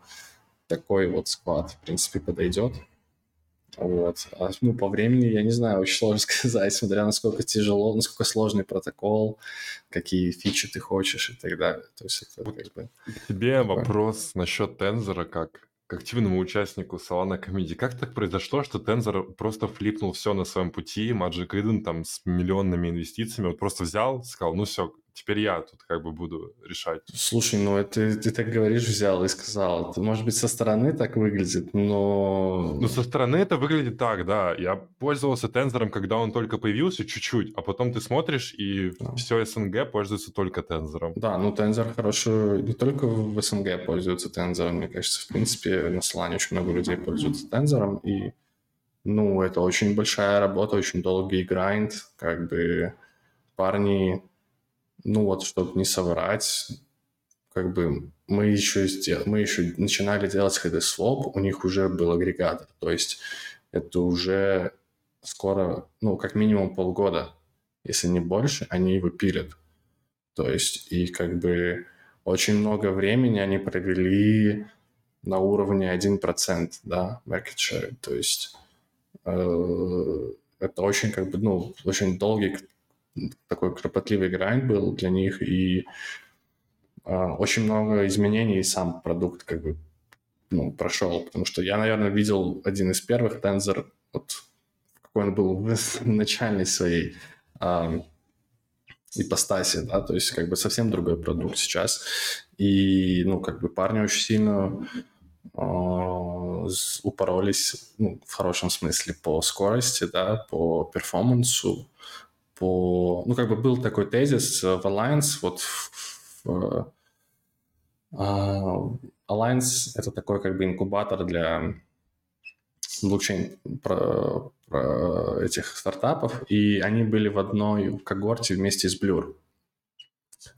такой вот склад, в принципе, подойдет. Вот. А, ну, по времени, я не знаю, очень сложно сказать, смотря насколько тяжело, насколько сложный протокол, какие фичи ты хочешь и так далее. То есть это как бы... Тебе такое. вопрос насчет тензора как к активному участнику Solana Comedy. Как так произошло, что Tensor просто флипнул все на своем пути, Magic Eden там с миллионными инвестициями, вот просто взял, сказал, ну все, теперь я тут как бы буду решать. Слушай, ну это ты так говоришь, взял и сказал. Это, может быть, со стороны так выглядит, но... Ну, со стороны это выглядит так, да. Я пользовался тензором, когда он только появился, чуть-чуть, а потом ты смотришь, и да. все СНГ пользуется только тензором. Да, ну тензор хороший, не только в СНГ пользуются тензором, мне кажется, в принципе, на Solana очень много людей пользуются тензором, и ну, это очень большая работа, очень долгий грайнд, как бы парни ну вот, чтобы не соврать, как бы мы еще, сдел... мы еще начинали делать Swap, у них уже был агрегатор, то есть это уже скоро, ну, как минимум полгода, если не больше, они его пилят. То есть и как бы очень много времени они провели на уровне 1%, да, market share. То есть э, это очень как бы, ну, очень долгий такой кропотливый грайнд был для них, и э, очень много изменений сам продукт как бы ну, прошел, потому что я, наверное, видел один из первых Tensor, вот какой он был в начальной своей э, ипостаси, да, то есть как бы совсем другой продукт сейчас, и, ну, как бы парни очень сильно э, упоролись, ну, в хорошем смысле, по скорости, да, по перформансу, по... Ну, как бы был такой тезис в Alliance, вот в, uh, Alliance — это такой как бы инкубатор для блокчейн про, про этих стартапов, и они были в одной когорте вместе с Blur.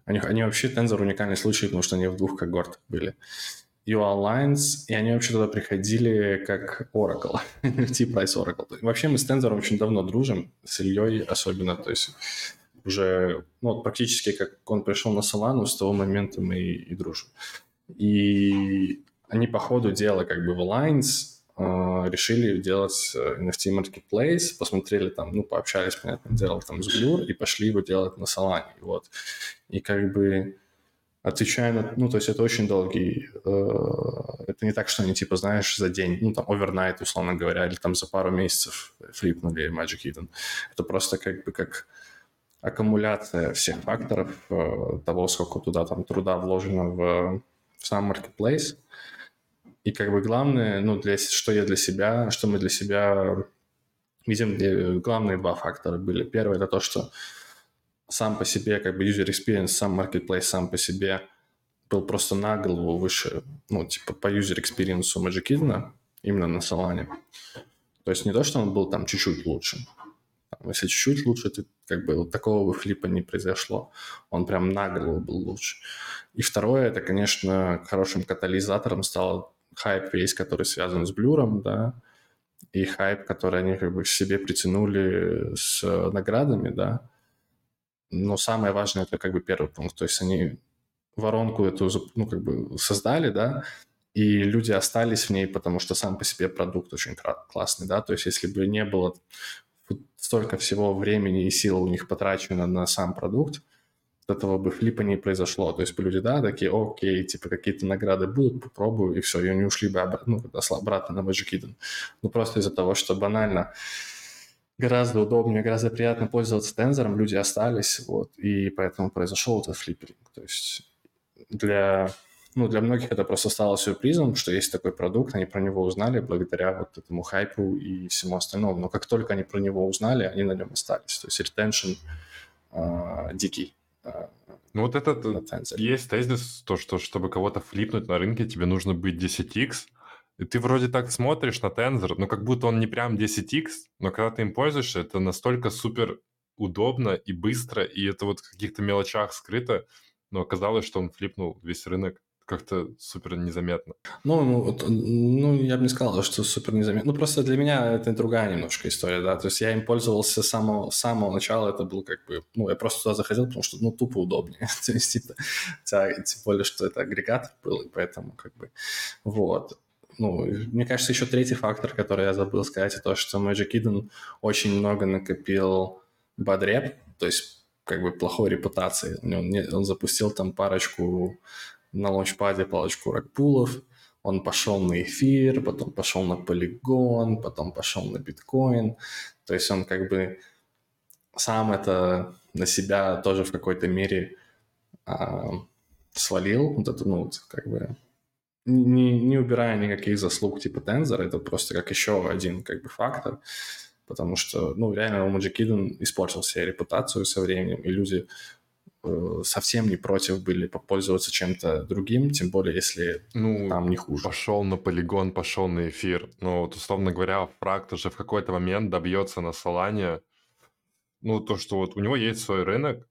Они, они вообще Tensor уникальный случай, потому что они в двух когортах были. UA Alliance, и они вообще туда приходили как Oracle, NFT Price Oracle. Вообще мы с Tensor очень давно дружим, с Ильей особенно, то есть уже ну, практически как он пришел на Solana, с того момента мы и, и дружим. И они по ходу дела как бы в Alliance э, решили делать э, NFT Marketplace, посмотрели там, ну, пообщались, понятное дело, там с Blur, и пошли его делать на Solana. Вот. И как бы отвечая на... Ну, то есть это очень долгий... Э, это не так, что они, типа, знаешь, за день, ну, там, овернайт, условно говоря, или там за пару месяцев флипнули Magic Eden. Это просто как бы как аккумуляция всех факторов э, того, сколько туда там труда вложено в, в сам marketplace. И как бы главное, ну, для, что я для себя, что мы для себя видим, главные два фактора были. Первое – это то, что сам по себе, как бы user experience, сам marketplace сам по себе был просто на голову выше, ну, типа по user experience Eden, именно на Solana. То есть не то, что он был там чуть-чуть лучше. Если чуть-чуть лучше, то как бы вот такого флипа не произошло. Он прям на голову был лучше. И второе, это, конечно, хорошим катализатором стал хайп весь, который связан с блюром, да, и хайп, который они как бы к себе притянули с наградами, да. Но самое важное это как бы первый пункт. То есть они воронку эту, ну, как бы создали, да, и люди остались в ней, потому что сам по себе продукт очень классный, да, то есть если бы не было столько всего времени и сил у них потрачено на сам продукт, этого бы флипа не произошло. То есть люди, да, такие, окей, типа какие-то награды будут, попробую, и все, и они ушли бы обратно, ну, обратно на Magic Eden. Ну, просто из-за того, что банально гораздо удобнее, гораздо приятно пользоваться тензором, люди остались, вот, и поэтому произошел этот флиппинг. То есть для, ну, для многих это просто стало сюрпризом, что есть такой продукт, они про него узнали благодаря вот этому хайпу и всему остальному. Но как только они про него узнали, они на нем остались. То есть ретеншн э, дикий. Э, ну вот этот есть тезис, то, что чтобы кого-то флипнуть на рынке, тебе нужно быть 10x, и ты вроде так смотришь на тензор, ну как будто он не прям 10x, но когда ты им пользуешься, это настолько супер удобно и быстро, и это вот в каких-то мелочах скрыто, но оказалось, что он флипнул весь рынок как-то супер незаметно. Ну, ну, ну, я бы не сказал, что супер незаметно. Ну, просто для меня это другая немножко история, да. То есть я им пользовался с самого, с самого начала, это был как бы... Ну, я просто туда заходил, потому что, ну, тупо удобнее. То есть, типа, тем более, что это агрегатор был, и поэтому как бы... Вот. Ну, мне кажется, еще третий фактор, который я забыл сказать, это то, что Magic Eden очень много накопил бадреп, то есть как бы плохой репутации. Он, он запустил там парочку на лаунчпаде парочку ракпулов, он пошел на эфир, потом пошел на полигон, потом пошел на биткоин. То есть он как бы сам это на себя тоже в какой-то мере а, свалил. Вот это, ну, как бы не, не убирая никаких заслуг типа Тензора, это просто как еще один как бы фактор потому что, ну, реально у Eden испортил себе репутацию со временем, и люди э, совсем не против были попользоваться чем-то другим, тем более, если ну, там не хуже. Пошел на полигон, пошел на эфир. Ну, вот, условно говоря, фракт уже в какой-то момент добьется на Солане. Ну, то, что вот у него есть свой рынок,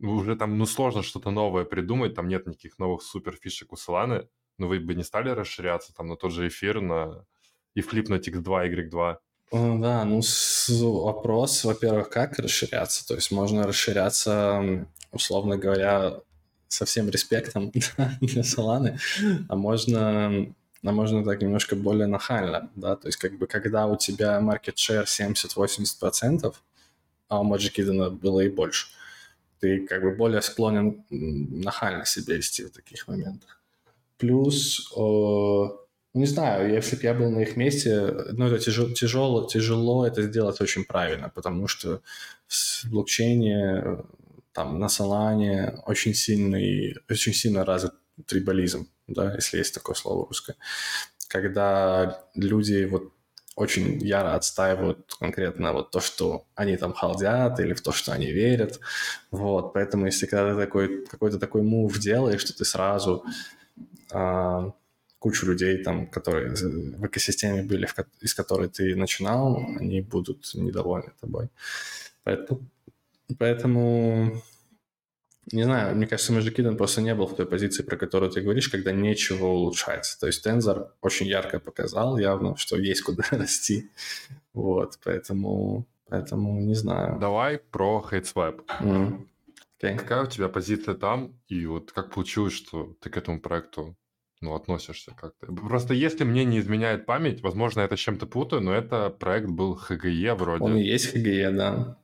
уже там, ну, сложно что-то новое придумать, там нет никаких новых супер фишек у Соланы, но вы бы не стали расширяться там на тот же эфир, на и флипнуть X2, Y2. Э, да, ну вопрос, во-первых, как расширяться. То есть можно расширяться, условно говоря, со всем респектом для Соланы, а можно, а можно так немножко более нахально, да, то есть как бы когда у тебя market share 70-80%, а у Eden было и больше, ты как бы более склонен нахально себя вести в таких моментах. Плюс не знаю, если бы я был на их месте, ну, это тяжело, тяжело, тяжело это сделать очень правильно, потому что в блокчейне, там, на Solana очень сильный, очень сильно развит трибализм, да, если есть такое слово русское. Когда люди вот очень яро отстаивают конкретно вот то, что они там халдят, или в то, что они верят. Вот, поэтому если когда ты такой, какой-то такой мув делаешь, что ты сразу кучу людей, там, которые в экосистеме были, из которой ты начинал, они будут недовольны тобой. Поэтому, поэтому не знаю, мне кажется, Eden просто не был в той позиции, про которую ты говоришь, когда нечего улучшать. То есть Tensor очень ярко показал явно, что есть куда расти. Вот, поэтому, поэтому не знаю. Давай про HateSwap. Mm. Okay. Какая у тебя позиция там? И вот как получилось, что ты к этому проекту ну, относишься как-то. Просто если мне не изменяет память, возможно, это чем-то путаю, но это проект был ХГЕ вроде. Он и есть ХГЕ, да.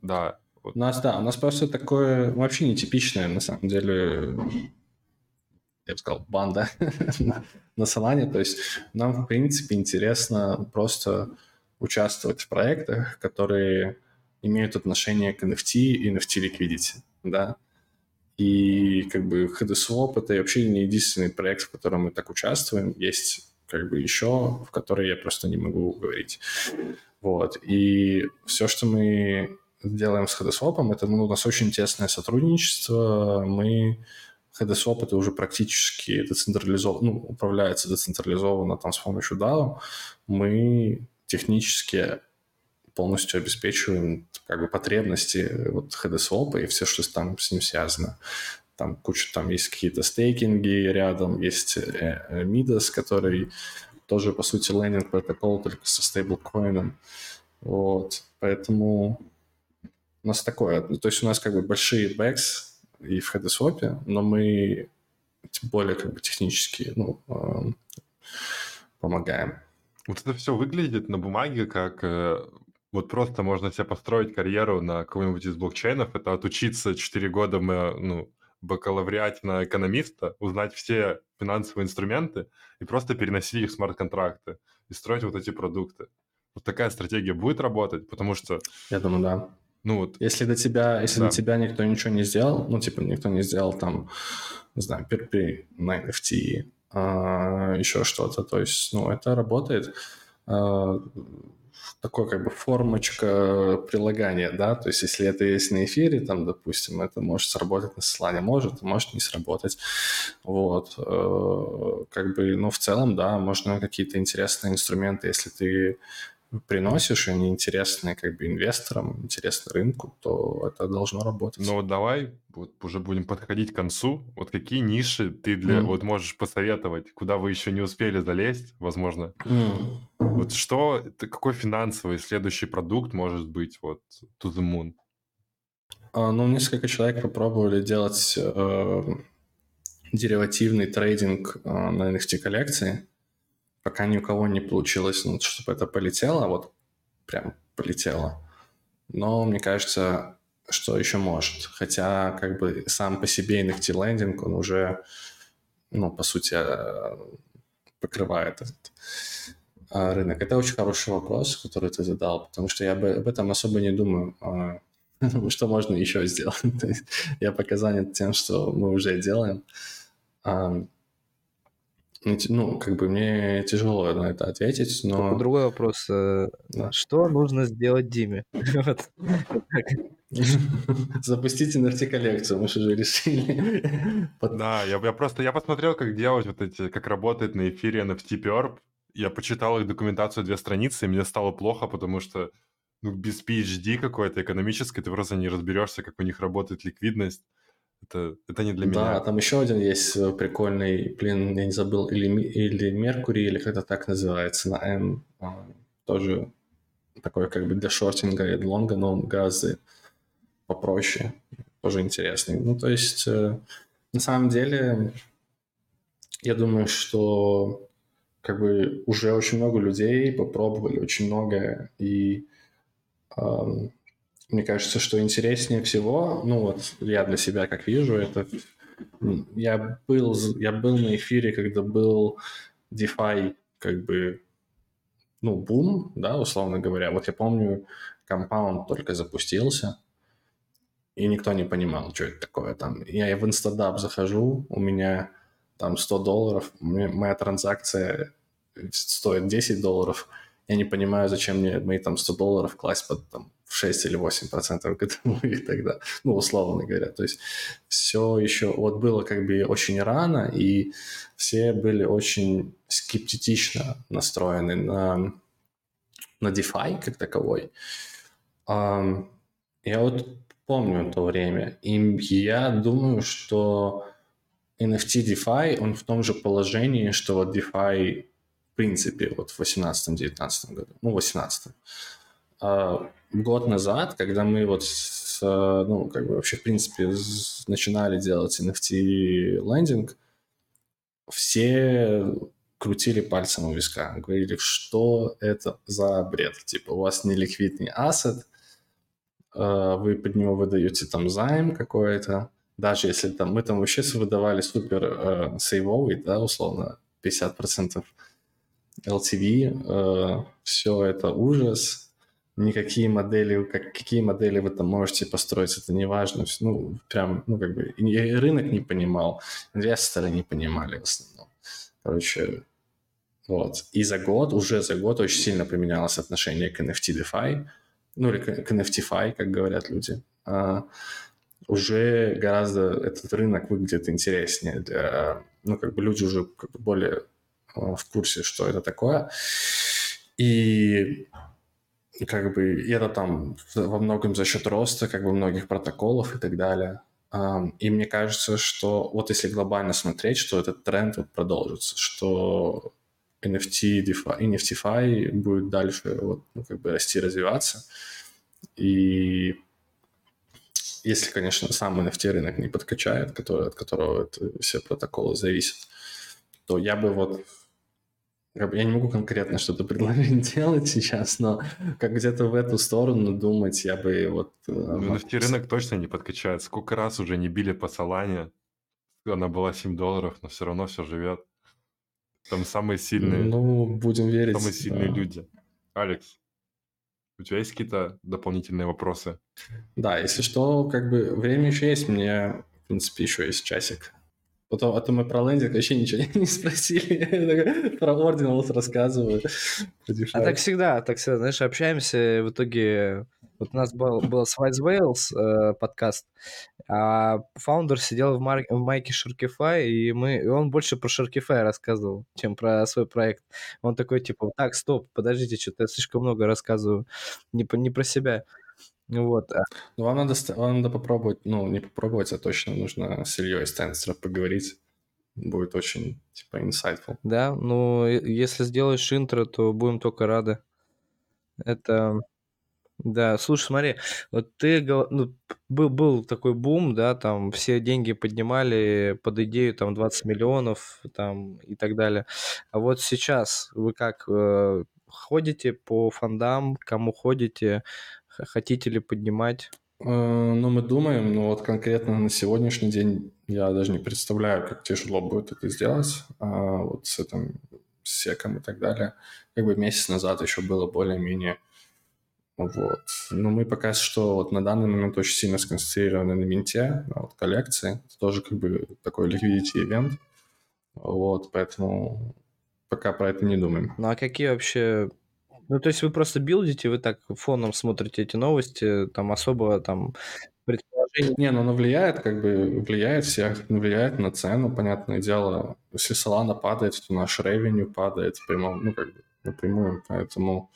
Да. У нас, да, у нас просто такое вообще нетипичное, на самом деле, я бы сказал, банда на Солане. То есть нам, в принципе, интересно просто участвовать в проектах, которые имеют отношение к NFT и NFT liquidity, да. И как бы HDSwap — это вообще не единственный проект, в котором мы так участвуем. Есть как бы еще, в который я просто не могу говорить. Вот. И все, что мы делаем с HDSwap, это ну, у нас очень тесное сотрудничество. Мы HDSwap это уже практически децентрализовано, ну, управляется децентрализованно там с помощью DAO. Мы технически полностью обеспечиваем как бы потребности вот HDSwap и все, что там с ним связано. Там куча, там есть какие-то стейкинги рядом, есть э, э, Midas, который тоже, по сути, лендинг протокол, только со стейблкоином. Вот, поэтому у нас такое, то есть у нас как бы большие бэкс и в HDSwap, но мы тем более как бы технически ну, э, помогаем. Вот это все выглядит на бумаге как э, вот просто можно себе построить карьеру на каком-нибудь из блокчейнов, это отучиться 4 года мы, ну, бакалавриате на экономиста, узнать все финансовые инструменты и просто переносить их в смарт-контракты и строить вот эти продукты. Вот такая стратегия будет работать, потому что... Я думаю, да. Ну вот. Если до тебя, если да. до тебя никто ничего не сделал, ну типа никто не сделал там, не знаю, перпи на NFT, а, еще что-то, то есть, ну это работает. А, такой как бы формочка прилагания, да, то есть если это есть на эфире, там, допустим, это может сработать на слане, может, может не сработать, вот, э, как бы, ну, в целом, да, можно какие-то интересные инструменты, если ты приносишь, они интересны как бы инвесторам, интересны рынку, то это должно работать. Ну вот давай вот уже будем подходить к концу. Вот какие ниши ты для mm. вот можешь посоветовать, куда вы еще не успели залезть, возможно? Mm. Вот что, какой финансовый следующий продукт может быть вот to the moon? А, ну, несколько человек попробовали делать э, деривативный трейдинг э, на NFT-коллекции пока ни у кого не получилось, ну, чтобы это полетело, вот прям полетело. Но мне кажется, что еще может. Хотя как бы сам по себе NFT лендинг, он уже, ну, по сути, э, покрывает этот э, рынок. Это очень хороший вопрос, который ты задал, потому что я об этом особо не думаю, а, что можно еще сделать. я пока занят тем, что мы уже делаем. Ну, как бы мне тяжело на это ответить, но... Другой вопрос. Э, да. Что нужно сделать Диме? Запустить NFT-коллекцию, мы же уже решили. Да, я, я просто, я посмотрел, как делать вот эти, как работает на эфире NFT Perp. Я почитал их документацию две страницы, и мне стало плохо, потому что ну, без PhD какой-то экономической ты просто не разберешься, как у них работает ликвидность. Это, это не для меня. Да, там еще один есть э, прикольный, блин, я не забыл, или, или Меркурий, или как-то так называется, на М. А, тоже такой как бы для шортинга и для лонга, но гораздо попроще, тоже интересный. Ну, то есть, э, на самом деле, я думаю, что как бы уже очень много людей попробовали очень многое, и эм, мне кажется, что интереснее всего, ну вот я для себя как вижу, это я был, я был на эфире, когда был DeFi как бы, ну, бум, да, условно говоря. Вот я помню, Compound только запустился, и никто не понимал, что это такое там. Я в Instadap захожу, у меня там 100 долларов, моя транзакция стоит 10 долларов, я не понимаю, зачем мне мои там 100 долларов класть под там в 6 или 8 процентов и тогда, ну, условно говоря. То есть все еще, вот было как бы очень рано, и все были очень скептично настроены на, на DeFi как таковой. Um, я вот помню то время, и я думаю, что NFT DeFi, он в том же положении, что вот DeFi в принципе вот в 18-19 году, ну, 18 а, год назад, когда мы вот с, ну, как бы вообще, в принципе, начинали делать NFT лендинг, все крутили пальцем у виска, говорили, что это за бред. Типа, у вас неликвидный ассет, а, вы под него выдаете там займ какой-то, даже если там, мы там вообще выдавали супер э, сейвовый, да, условно, 50% LTV, э, все это ужас, никакие модели, как, какие модели вы там можете построить, это не важно. Ну, прям, ну, как бы, и рынок не понимал, инвесторы не понимали в основном. Короче, вот. И за год, уже за год очень сильно поменялось отношение к NFT DeFi. ну или к, NFTFi, как говорят люди, а, уже гораздо этот рынок выглядит интереснее. Для, ну, как бы люди уже как бы более в курсе, что это такое. И как бы и это там во многом за счет роста как бы многих протоколов и так далее. И мне кажется, что вот если глобально смотреть, что этот тренд вот продолжится, что NFT, DeFi, NFTFi будет дальше вот, ну, как бы расти, развиваться. И если, конечно, сам NFT рынок не подкачает, который, от которого это, все протоколы зависят, то я бы вот я не могу конкретно что-то предложить делать сейчас, но как где-то в эту сторону думать, я бы вот... Э, NFT рынок точно не подкачает. Сколько раз уже не били по Солане, она была 7 долларов, но все равно все живет. Там самые сильные... Ну, будем верить. Самые сильные да. люди. Алекс, у тебя есть какие-то дополнительные вопросы? Да, если что, как бы время еще есть, мне, в принципе, еще есть часик. Потом, а то мы про лендинг вообще ничего не спросили. про Ordinals рассказываю. А так всегда, так всегда, знаешь, общаемся, в итоге... Вот у нас был, был Свайз Wales э, подкаст, а фаундер сидел в, мар... в майке Sharkify, и, мы... и он больше про Sharkify рассказывал, чем про свой проект. Он такой, типа, так, стоп, подождите, что-то я слишком много рассказываю, не, не про себя. Вот. А ну, вам надо, вам надо попробовать, ну, не попробовать, а точно нужно с Ильей Стенсера поговорить. Будет очень, типа, insightful. Да, ну, если сделаешь интро, то будем только рады. Это... Да, слушай, смотри, вот ты, ну, был, был такой бум, да, там все деньги поднимали под идею там 20 миллионов там и так далее. А вот сейчас вы как э, ходите по фондам, кому ходите, Хотите ли поднимать? Э, ну, мы думаем, но вот конкретно на сегодняшний день я даже не представляю, как тяжело будет это сделать. А вот с этим секом и так далее. Как бы месяц назад еще было более-менее вот. Но мы пока что вот на данный момент очень сильно сконцентрированы на менте, на вот коллекции. Это тоже как бы такой liquidity event. Вот, поэтому пока про это не думаем. Ну а какие вообще ну, то есть вы просто билдите, вы так фоном смотрите эти новости, там особо там предположений... Не, ну оно влияет, как бы влияет всех, влияет на цену, понятное дело. Если Solana падает, то наш ревеню падает прямо, ну, как бы напрямую, поэтому,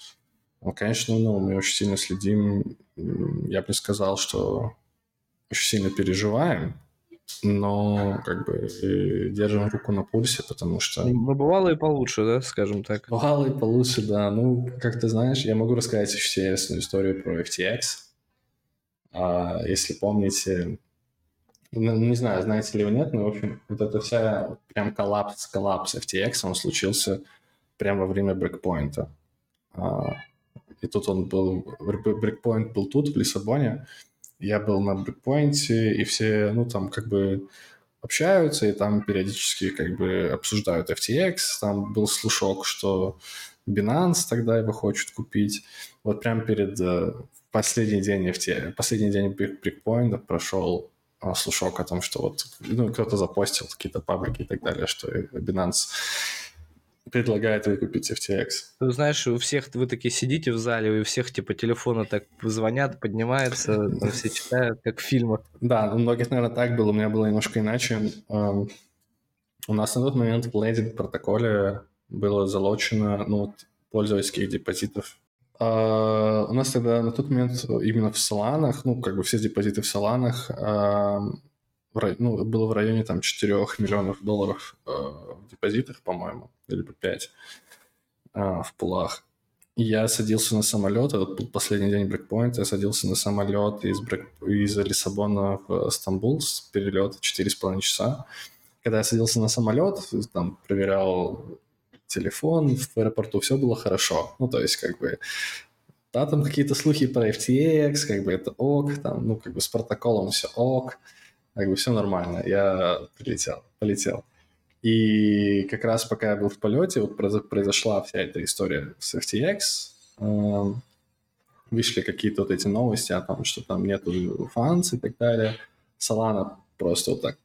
ну, конечно, ну, мы очень сильно следим. Я бы сказал, что очень сильно переживаем, но как бы держим руку на пульсе, потому что... Ну, бывало и получше, да, скажем так. Бывало и получше, да. Ну, как ты знаешь, я могу рассказать интересную историю про FTX. А, если помните, ну, не знаю, знаете ли вы нет, но, в общем, вот эта вся прям коллапс, коллапс FTX, он случился прямо во время брейкпоинта. А, и тут он был, брейкпоинт был тут, в Лиссабоне, я был на брейкпоинте, и все, ну, там, как бы общаются, и там периодически, как бы, обсуждают FTX. Там был слушок, что Binance тогда его хочет купить. Вот прямо перед э, последний день FTX, последний день брейкпоинта прошел а, слушок о том, что вот, ну, кто-то запостил какие-то паблики и так далее, что Binance предлагает выкупить FTX. Ты знаешь, у всех вы такие сидите в зале, у всех типа телефоны так звонят, поднимаются, все читают, как в фильмах. Да, у многих, наверное, так было, у меня было немножко иначе. У нас на тот момент в лендинг протоколе было залочено ну, вот, пользовательских депозитов. Uh, у нас тогда на тот момент именно в Соланах, ну, как бы все депозиты в Соланах, uh, ну, было в районе там 4 миллионов долларов э, депозитах, по-моему, или по 5 э, в пулах. Я садился на самолет, это был последний день брейкпоинта, я садился на самолет из, брейк, из Лиссабона в Стамбул с перелета 4,5 часа. Когда я садился на самолет, там проверял телефон в аэропорту, все было хорошо. Ну, то есть, как бы, да, там какие-то слухи про FTX, как бы это ок, там, ну, как бы с протоколом все ок как бы все нормально, я прилетел, полетел. И как раз пока я был в полете, вот произошла вся эта история с FTX, эм, вышли какие-то вот эти новости о том, что там нету фанс и так далее. Solana просто вот так.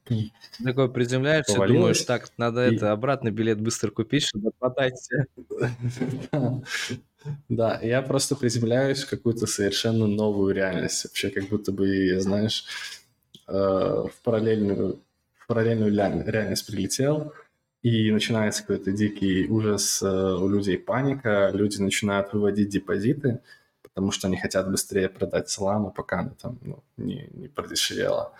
Такой приземляешься, думаешь, так, надо и... это, обратный билет быстро купить, чтобы отмотать Да, я просто приземляюсь в какую-то совершенно новую реальность. Вообще, как будто бы, знаешь, э, в параллельную, в параллельную реальность прилетел, и начинается какой-то дикий ужас э, у людей, паника, люди начинают выводить депозиты, потому что они хотят быстрее продать Solana, пока она там ну, не, не продешевела.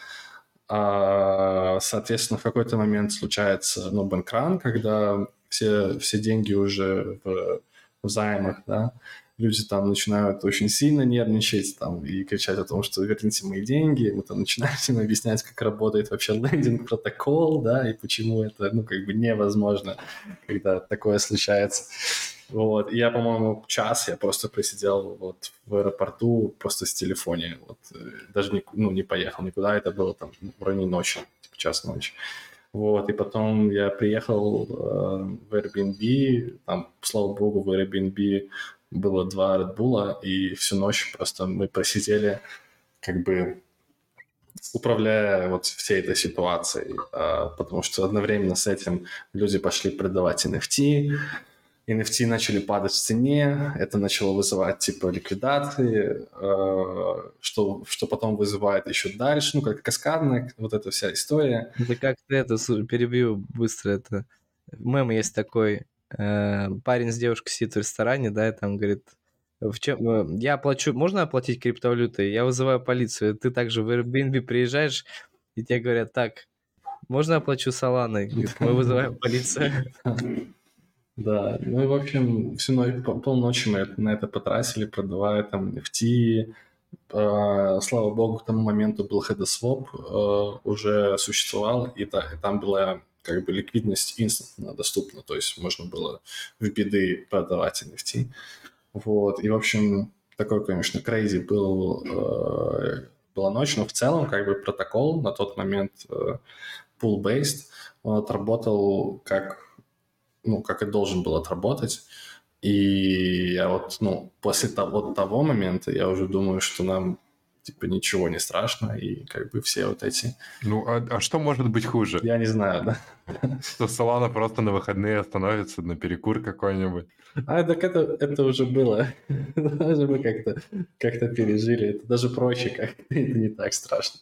А, соответственно, в какой-то момент случается ну, банкран, когда все, все деньги уже в, в займах, да, люди там начинают очень сильно нервничать там, и кричать о том, что верните мои деньги, мы там начинаем им объяснять, как работает вообще лендинг протокол, да, и почему это, ну, как бы невозможно, когда такое случается. Вот. И я, по-моему, час я просто просидел вот в аэропорту просто с телефоне. Вот. Э, даже не, ну, не поехал никуда. Это было там в районе ночи, типа час ночи. Вот, и потом я приехал э, в Airbnb, там, слава богу, в Airbnb было два Red и всю ночь просто мы просидели, как бы управляя вот всей этой ситуацией, э, потому что одновременно с этим люди пошли продавать NFT, NFT начали падать в цене, это начало вызывать типа ликвидации, э, что, что потом вызывает еще дальше, ну как каскадная вот эта вся история. Это как-то это, перебью быстро это. Мем есть такой, э, парень с девушкой сидит в ресторане, да, и там говорит, в чем, э, я оплачу, можно оплатить криптовалютой? Я вызываю полицию. Ты также в Airbnb приезжаешь, и тебе говорят, так, можно оплачу Соланой? Мы вызываем полицию. Да, ну и в общем, всю ночь, полночи мы на это потратили, продавая там NFT. А, слава богу, к тому моменту был а, уже существовал, и там была как бы ликвидность инстантно доступна, то есть можно было в беды продавать NFT. Вот, и в общем, такой, конечно, crazy был, а, была ночь, но в целом как бы протокол на тот момент pool-based, он отработал как ну, как и должен был отработать. И я вот, ну, после того, того момента я уже думаю, что нам типа ничего не страшно, и как бы все вот эти... Ну, а, а что может быть хуже? Я не знаю, да. Что Солана просто на выходные остановится на перекур какой-нибудь. А, так это, это уже было. Даже мы как-то как пережили. Это даже проще как-то, это не так страшно.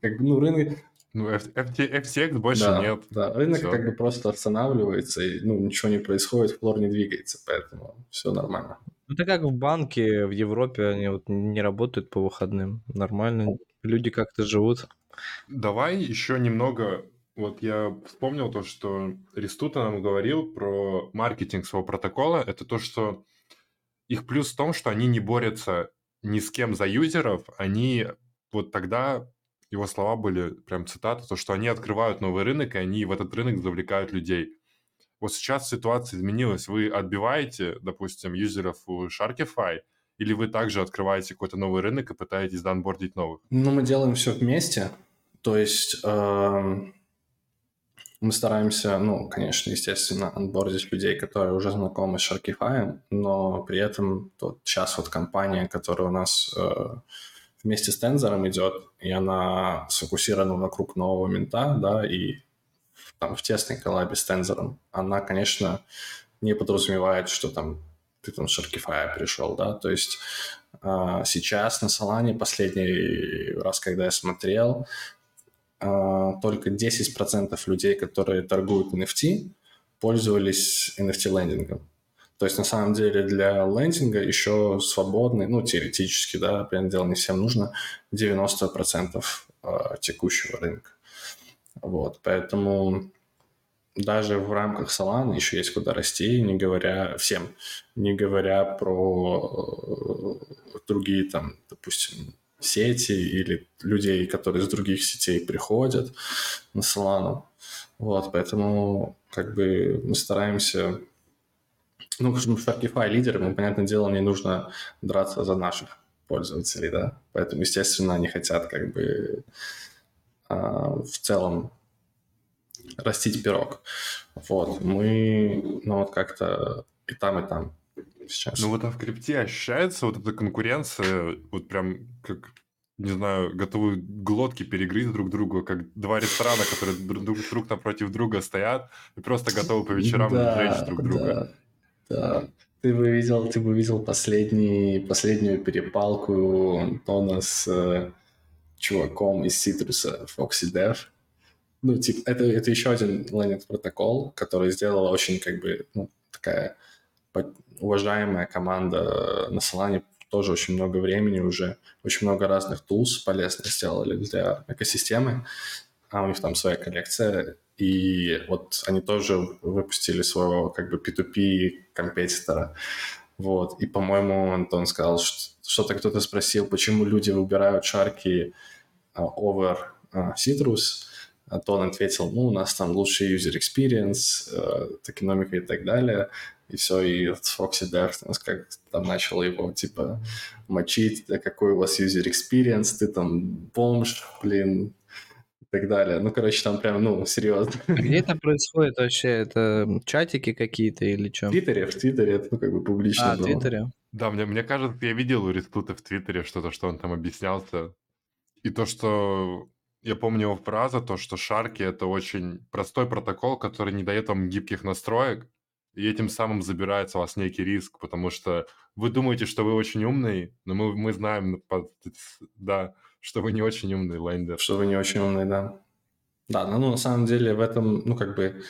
Как бы, ну, рынок, ну, FTX больше да, нет. Да, рынок все. как бы просто останавливается, и ну, ничего не происходит, флор не двигается, поэтому все нормально. Ну, это как в банке в Европе, они вот не работают по выходным. Нормально, люди как-то живут. Давай еще немного вот я вспомнил то, что Ристута нам говорил про маркетинг своего протокола. Это то, что их плюс в том, что они не борются ни с кем за юзеров, они вот тогда его слова были прям цитаты, то, что они открывают новый рынок, и они в этот рынок завлекают людей. Вот сейчас ситуация изменилась. Вы отбиваете, допустим, юзеров у Sharkify, или вы также открываете какой-то новый рынок и пытаетесь данбордить новых? Ну, мы делаем все вместе. То есть э, мы стараемся, ну, конечно, естественно, анбордить людей, которые уже знакомы с Sharkify, но при этом вот сейчас вот компания, которая у нас э, вместе с тензором идет, и она сфокусирована вокруг нового мента, да, и там в тесной коллабе с тензором, она, конечно, не подразумевает, что там ты там с Sharkify пришел, да, то есть э, сейчас на Solana последний раз, когда я смотрел, э, только 10% людей, которые торгуют NFT, пользовались NFT-лендингом. То есть, на самом деле, для лендинга еще свободный, ну, теоретически, да, понятное дело, не всем нужно, 90% а, текущего рынка. Вот, поэтому даже в рамках Solana еще есть куда расти, не говоря всем, не говоря про э, другие там, допустим, сети или людей, которые из других сетей приходят на Solana. Вот, поэтому как бы мы стараемся ну, потому что Shopify лидер, ему, понятное дело, не нужно драться за наших пользователей, да. Поэтому, естественно, они хотят как бы в целом растить пирог. Вот, мы, ну, вот как-то и там, и там сейчас. Ну, вот а в крипте ощущается вот эта конкуренция, вот прям как не знаю, готовы глотки перегрызть друг другу, как два ресторана, которые друг, друг напротив друга стоят и просто готовы по вечерам да, сжечь друг друга. Да, да. Ты бы видел, ты бы видел последний, последнюю перепалку Антона с э, чуваком из Цитруса, Foxy. Ну, типа, это, это еще один Linux протокол, который сделал очень, как бы, ну, такая уважаемая команда на Solana. Тоже очень много времени уже, очень много разных тулс полезных сделали для экосистемы, а у них там своя коллекция, и вот они тоже выпустили своего как бы P2P компетитора, вот, и, по-моему, Антон сказал, что что-то кто-то спросил, почему люди выбирают шарки uh, over Citrus, а то он ответил, ну, у нас там лучший user experience, uh, токеномика и так далее. И все, и Foxy Darkness как там начал его, типа, мочить, да какой у вас user experience, ты там бомж, блин, так далее. Ну, короче, там прям, ну, серьезно. А где это происходит вообще? Это чатики какие-то или что? В Твиттере, в Твиттере, это, ну, как бы публично А, в Твиттере? Да, мне, мне кажется, я видел у Рестута в Твиттере что-то, что он там объяснялся. И то, что я помню его фраза, то, что шарки — это очень простой протокол, который не дает вам гибких настроек, и этим самым забирается у вас некий риск, потому что вы думаете, что вы очень умный, но мы, мы знаем, да, что вы не очень умный лендер. Что вы не очень умный, да. Да, ну, ну на самом деле в этом, ну как бы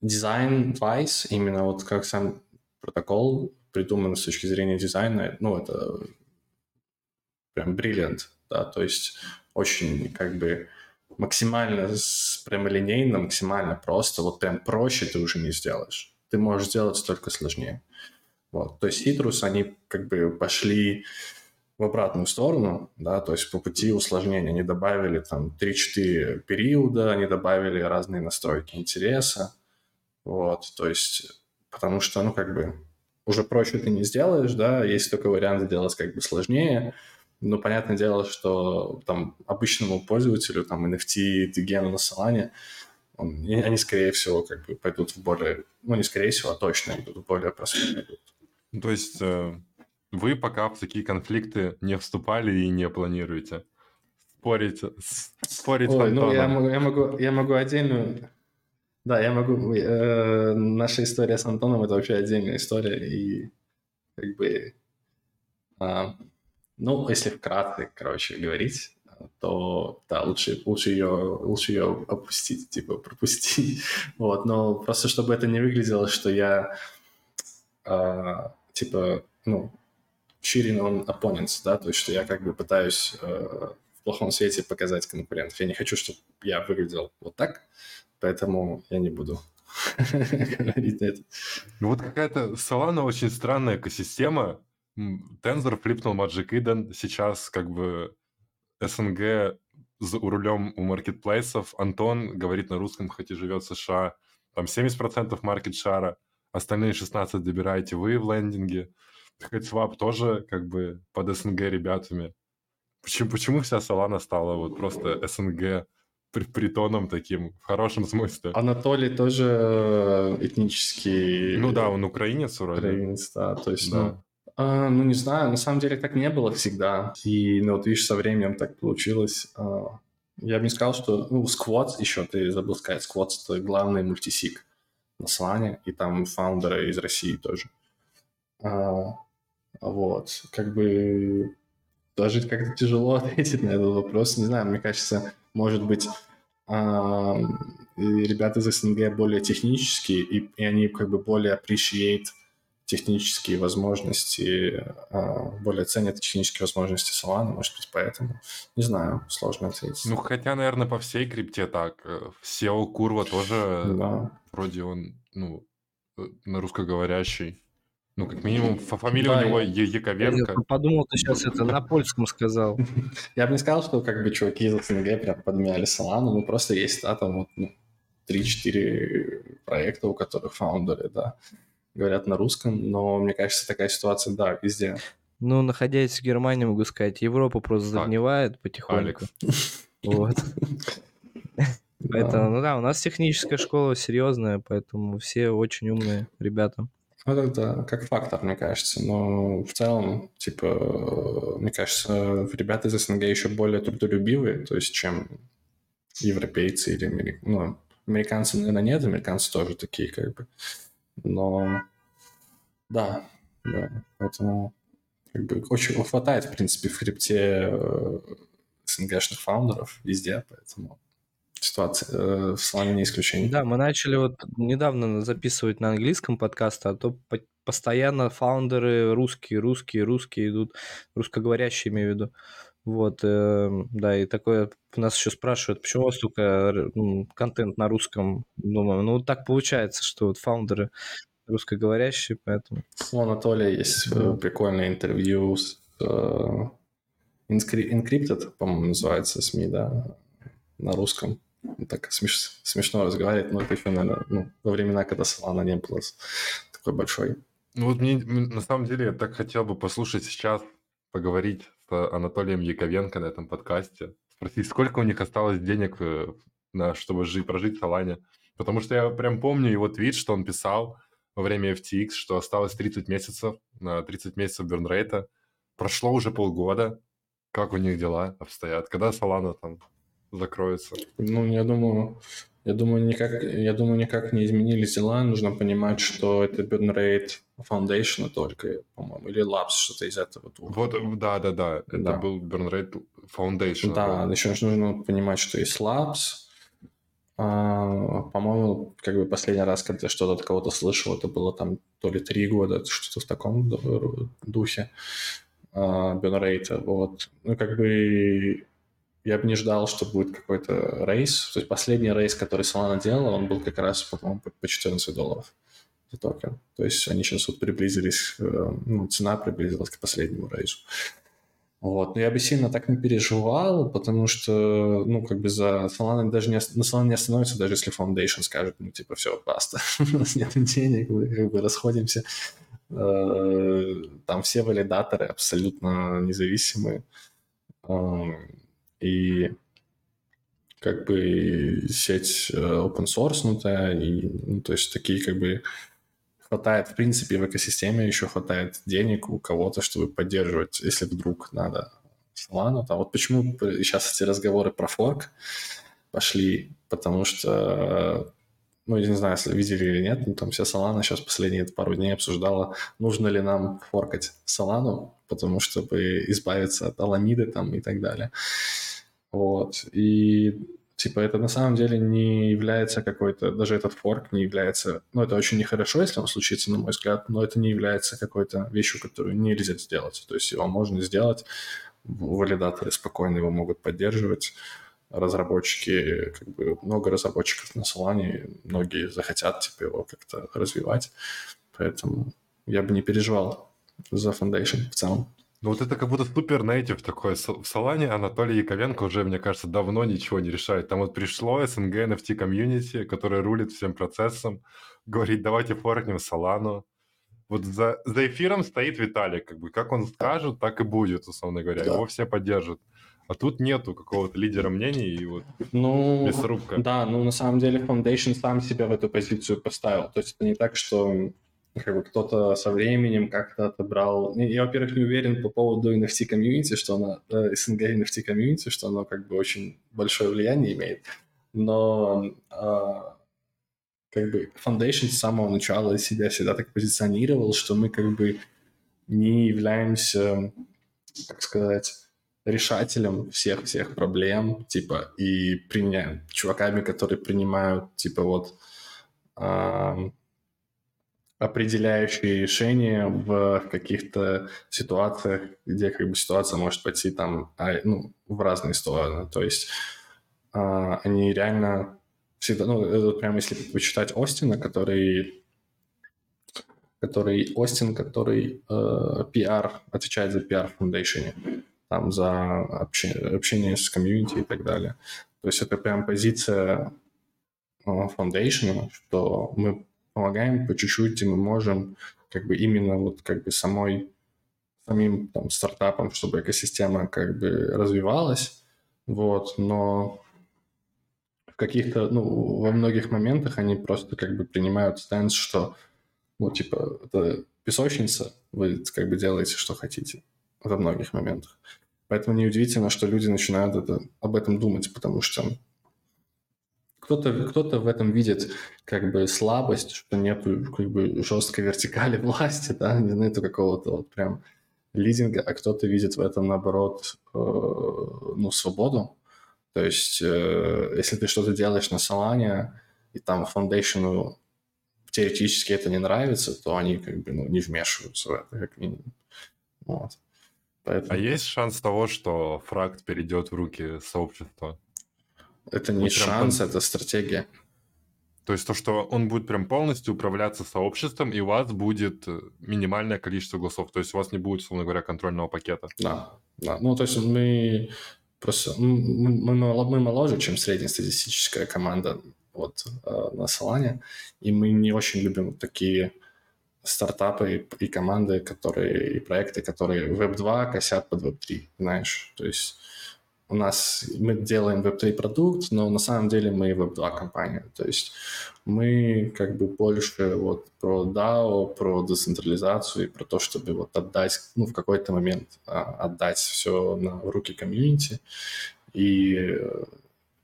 дизайн Vice, именно вот как сам протокол придуман с точки зрения дизайна, ну это прям бриллиант, да, то есть очень как бы максимально прямолинейно, максимально просто, вот прям проще ты уже не сделаешь ты можешь сделать только сложнее. Вот. То есть Citrus, они как бы пошли в обратную сторону, да, то есть по пути усложнения. Они добавили там 3-4 периода, они добавили разные настройки интереса, вот, то есть потому что, ну, как бы уже проще ты не сделаешь, да, есть только вариант сделать как бы сложнее, но понятное дело, что там обычному пользователю, там NFT, гену на Solana, он, они, скорее всего, как бы пойдут в более... Ну, не скорее всего, а точно идут в более простой ну, То есть э, вы пока в такие конфликты не вступали и не планируете спорить, спорить Ой, ну я могу, я, могу, я могу отдельную... Да, я могу... Э, наша история с Антоном — это вообще отдельная история, и как бы... Э, ну, если вкратце, короче, говорить, то да, лучше, лучше, ее, лучше ее опустить, типа пропустить. вот, но просто чтобы это не выглядело, что я э, типа, ну, cheating on opponents, да, то есть что я как бы пытаюсь э, в плохом свете показать конкурентов. Я не хочу, чтобы я выглядел вот так, поэтому я не буду говорить это. Ну вот какая-то Solana очень странная экосистема. Tensor флипнул Magic Eden, сейчас как бы СНГ за рулем у маркетплейсов. Антон говорит на русском, хоть и живет в США. Там 70% маркет-шара, остальные 16 добираете вы в лендинге. Хедсвап тоже как бы под СНГ ребятами. Почему, почему вся Солана стала вот просто СНГ при, притоном таким, в хорошем смысле? Анатолий тоже э, этнический... Ну да, он украинец вроде. Украинец, да, то есть, да. ну, а, ну, не знаю, на самом деле так не было всегда. И, ну, вот видишь, со временем так получилось. А, я бы не сказал, что... Ну, Squats еще, ты забыл сказать, Squats — это главный мультисик на Слане, и там фаундеры из России тоже. А, вот, как бы даже как-то тяжело ответить на этот вопрос. Не знаю, мне кажется, может быть, ребята из СНГ более технические, и, и они как бы более appreciate технические возможности, а, более ценят технические возможности Solana, может быть, поэтому. Не знаю, сложно ответить. Ну, хотя, наверное, по всей крипте так. SEO Курва тоже да. вроде он, ну, на русскоговорящий. Ну, как минимум, фамилия да, у него я... Яковенко. Я подумал, ты сейчас это на польском сказал. Я бы не сказал, что как бы чуваки из СНГ прям подменяли Solana, ну, просто есть, да, там вот ну, 3-4 проекта, у которых фаундеры, да, говорят на русском, но мне кажется, такая ситуация, да, везде. Ну, находясь в Германии, могу сказать, Европа просто загнивает потихоньку. Вот. Поэтому, ну да, у нас техническая школа серьезная, поэтому все очень умные ребята. Ну, это как фактор, мне кажется. Но в целом, типа, мне кажется, ребята из СНГ еще более трудолюбивые, то есть, чем европейцы или ну, американцы, наверное, нет, американцы тоже такие, как бы. Но да, да, поэтому как бы очень хватает, в принципе, в хребте э, СНГшных фаундеров везде, поэтому ситуация э, в Слане не исключение. Да, мы начали вот недавно записывать на английском подкаст, а то по постоянно фаундеры русские, русские, русские идут, русскоговорящие имею в виду. Вот, э, да, и такое нас еще спрашивают, почему у вас только контент на русском? Думаю, ну вот так получается, что вот фаундеры русскоговорящие, поэтому... У Анатолия есть да. Э, прикольное интервью с uh, Encrypted, по-моему, называется СМИ, да, на русском так смеш, смешно разговаривать, но это еще, наверное, ну, во времена, когда Solana не было такой большой. Ну вот мне, на самом деле, я так хотел бы послушать сейчас, поговорить с Анатолием Яковенко на этом подкасте, спросить, сколько у них осталось денег, э, на, чтобы жить, прожить в Солане. Потому что я прям помню его твит, что он писал во время FTX, что осталось 30 месяцев, на 30 месяцев бернрейта. Прошло уже полгода. Как у них дела обстоят? Когда Солана там закроется? Ну, я думаю, я думаю, никак, я думаю, никак не изменились дела. Нужно понимать, что это burn rate Foundation только, по-моему, или Labs, что-то из этого. Вот, да, да, да. Это да. был burn rate Foundation. Да, еще нужно понимать, что есть Labs. А, по-моему, как бы последний раз, когда я что-то от кого-то слышал, это было там то ли три года, что-то в таком духе а, burn rate. Вот. Ну, как бы я бы не ждал, что будет какой-то рейс. То есть последний рейс, который Solana делала, он был как раз, по-моему, по 14 долларов за токен. То есть они сейчас вот приблизились, э, ну, цена приблизилась к последнему рейсу. Вот. Но я бы сильно так не переживал, потому что, ну, как бы за Solana даже не, на Solana не остановится, даже если Foundation скажет, ну, типа, все, баста, у нас нет денег, мы как бы расходимся. Э, там все валидаторы абсолютно независимые и как бы сеть э, open source, и, ну, то есть такие как бы хватает, в принципе, в экосистеме еще хватает денег у кого-то, чтобы поддерживать, если вдруг надо Solana. Там. Вот почему сейчас эти разговоры про форк пошли, потому что, ну, я не знаю, если видели или нет, но там вся Solana сейчас последние пару дней обсуждала, нужно ли нам форкать Solana, потому чтобы избавиться от Аламиды там и так далее. Вот. И типа это на самом деле не является какой-то, даже этот форк не является, ну это очень нехорошо, если он случится, на мой взгляд, но это не является какой-то вещью, которую нельзя сделать. То есть его можно сделать, валидаторы спокойно его могут поддерживать, разработчики, как бы много разработчиков на Solana, многие захотят типа его как-то развивать, поэтому я бы не переживал за Foundation в целом. Ну вот это как будто супер нейтив такой. В Солане Анатолий Яковенко уже, мне кажется, давно ничего не решает. Там вот пришло СНГ NFT комьюнити, которое рулит всем процессом, говорит, давайте форкнем Солану. Вот за, за эфиром стоит Виталик, как бы, как он скажет, так и будет, условно говоря. Да. Его все поддержат. А тут нету какого-то лидера мнений и вот ну, мясорубка. Да, ну на самом деле Foundation сам себя в эту позицию поставил. То есть это не так, что как бы кто-то со временем как-то отобрал. Я, во-первых, не уверен по поводу NFT комьюнити, что она, э, СНГ NFT комьюнити, что оно как бы очень большое влияние имеет. Но э, как бы Foundation с самого начала себя всегда так позиционировал, что мы как бы не являемся, как сказать, решателем всех-всех проблем, типа, и приня... чуваками, которые принимают, типа, вот, э, определяющие решения в каких-то ситуациях, где как бы ситуация может пойти там а, ну, в разные стороны. То есть а, они реально всегда, ну, это прямо если почитать Остина, который который Остин, который э, отвечает за PR в Foundation, там, за общение, общение с комьюнити и так далее. То есть это прям позиция э, Foundation, что мы помогаем по чуть-чуть, и мы можем как бы именно вот как бы самой самим там стартапом, чтобы экосистема как бы развивалась, вот, но в каких-то, ну, во многих моментах они просто как бы принимают стенс, что Ну, типа, это песочница, вы как бы делаете, что хотите во многих моментах. Поэтому неудивительно, что люди начинают это, об этом думать, потому что кто-то кто в этом видит как бы слабость, что нету как бы жесткой вертикали власти, да, нету какого-то вот прям лизинга, а кто-то видит в этом, наоборот, э, ну, свободу. То есть, э, если ты что-то делаешь на Solana, и там фаундейшену теоретически это не нравится, то они как бы ну, не вмешиваются в это, как минимум. Вот. Поэтому... А есть шанс того, что фракт перейдет в руки сообщества? Это не вот шанс, прям... это стратегия. То есть то, что он будет прям полностью управляться сообществом, и у вас будет э, минимальное количество голосов. То есть у вас не будет, условно говоря, контрольного пакета. Да, да. Ну, то есть мы просто... Мы, мы, моложе, чем среднестатистическая команда вот, э, на Solana, и мы не очень любим такие стартапы и команды, которые, и проекты, которые Web2 косят под Web3, знаешь, то есть у нас мы делаем Web3 продукт, но на самом деле мы Web2 компания. То есть мы как бы больше вот про DAO, про децентрализацию и про то, чтобы вот отдать, ну, в какой-то момент а, отдать все на руки комьюнити и э,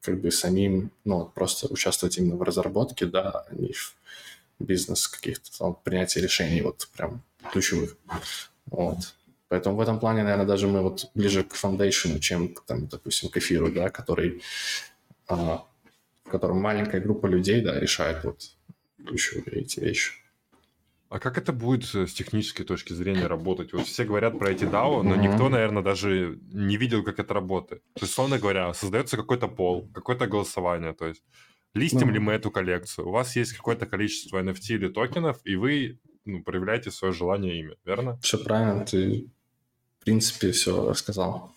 как бы самим, ну, просто участвовать именно в разработке, да, а не бизнес каких-то там принятия решений вот прям ключевых. Вот. Поэтому в этом плане, наверное, даже мы вот ближе к фаундейшену, чем, там, допустим, к эфиру, да, который, а, в котором маленькая группа людей, да, решает вот ключевые эти вещи. А как это будет с технической точки зрения работать? Вот все говорят про эти DAO, но mm-hmm. никто, наверное, даже не видел, как это работает. То есть, условно говоря, создается какой-то пол, какое-то голосование, то есть листим mm-hmm. ли мы эту коллекцию? У вас есть какое-то количество NFT или токенов, и вы ну, проявляете свое желание ими, верно? Все правильно, ты в принципе все рассказал.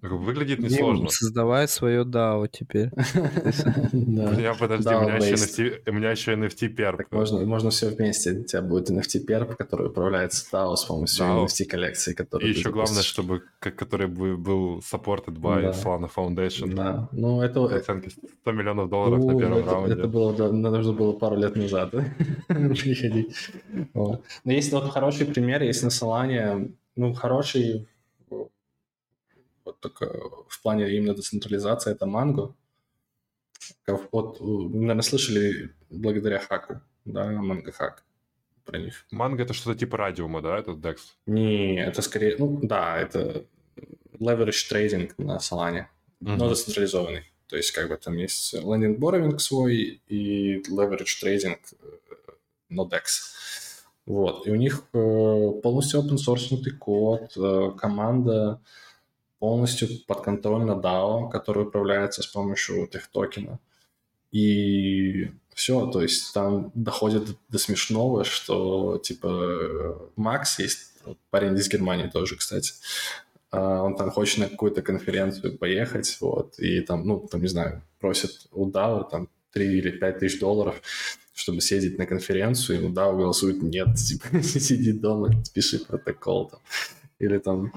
Выглядит несложно. Создавай свое DAO теперь. У меня, подожди, у меня еще NFT перп. Можно все вместе. У тебя будет NFT перп, который управляется DAO с помощью NFT коллекции. И еще главное, чтобы который был supported by Solana Foundation. Да. Ну, это... Оценки 100 миллионов долларов на первом раунде. Это было, нужно было пару лет назад приходить. Но есть вот хороший пример, есть на Solana, ну, хороший вот только в плане именно децентрализации это Манго. Вот, наверное, слышали благодаря хаку, да, Манго хак про них. Манго это что-то типа радиума, да, этот DEX? Не, это скорее, ну да, это leverage trading на Solana, uh-huh. но децентрализованный. То есть как бы там есть lending borrowing свой и leverage trading на DEX. Вот, и у них э, полностью open source код, э, команда полностью подконтрольно DAO, который управляется с помощью вот их токена. И все, то есть там доходит до смешного, что типа Макс есть, парень из Германии тоже, кстати, а, он там хочет на какую-то конференцию поехать, вот, и там, ну, там, не знаю, просит у DAO там 3 или 5 тысяч долларов, чтобы съездить на конференцию, и DAO голосует нет, типа, сиди дома, пиши протокол там. Или там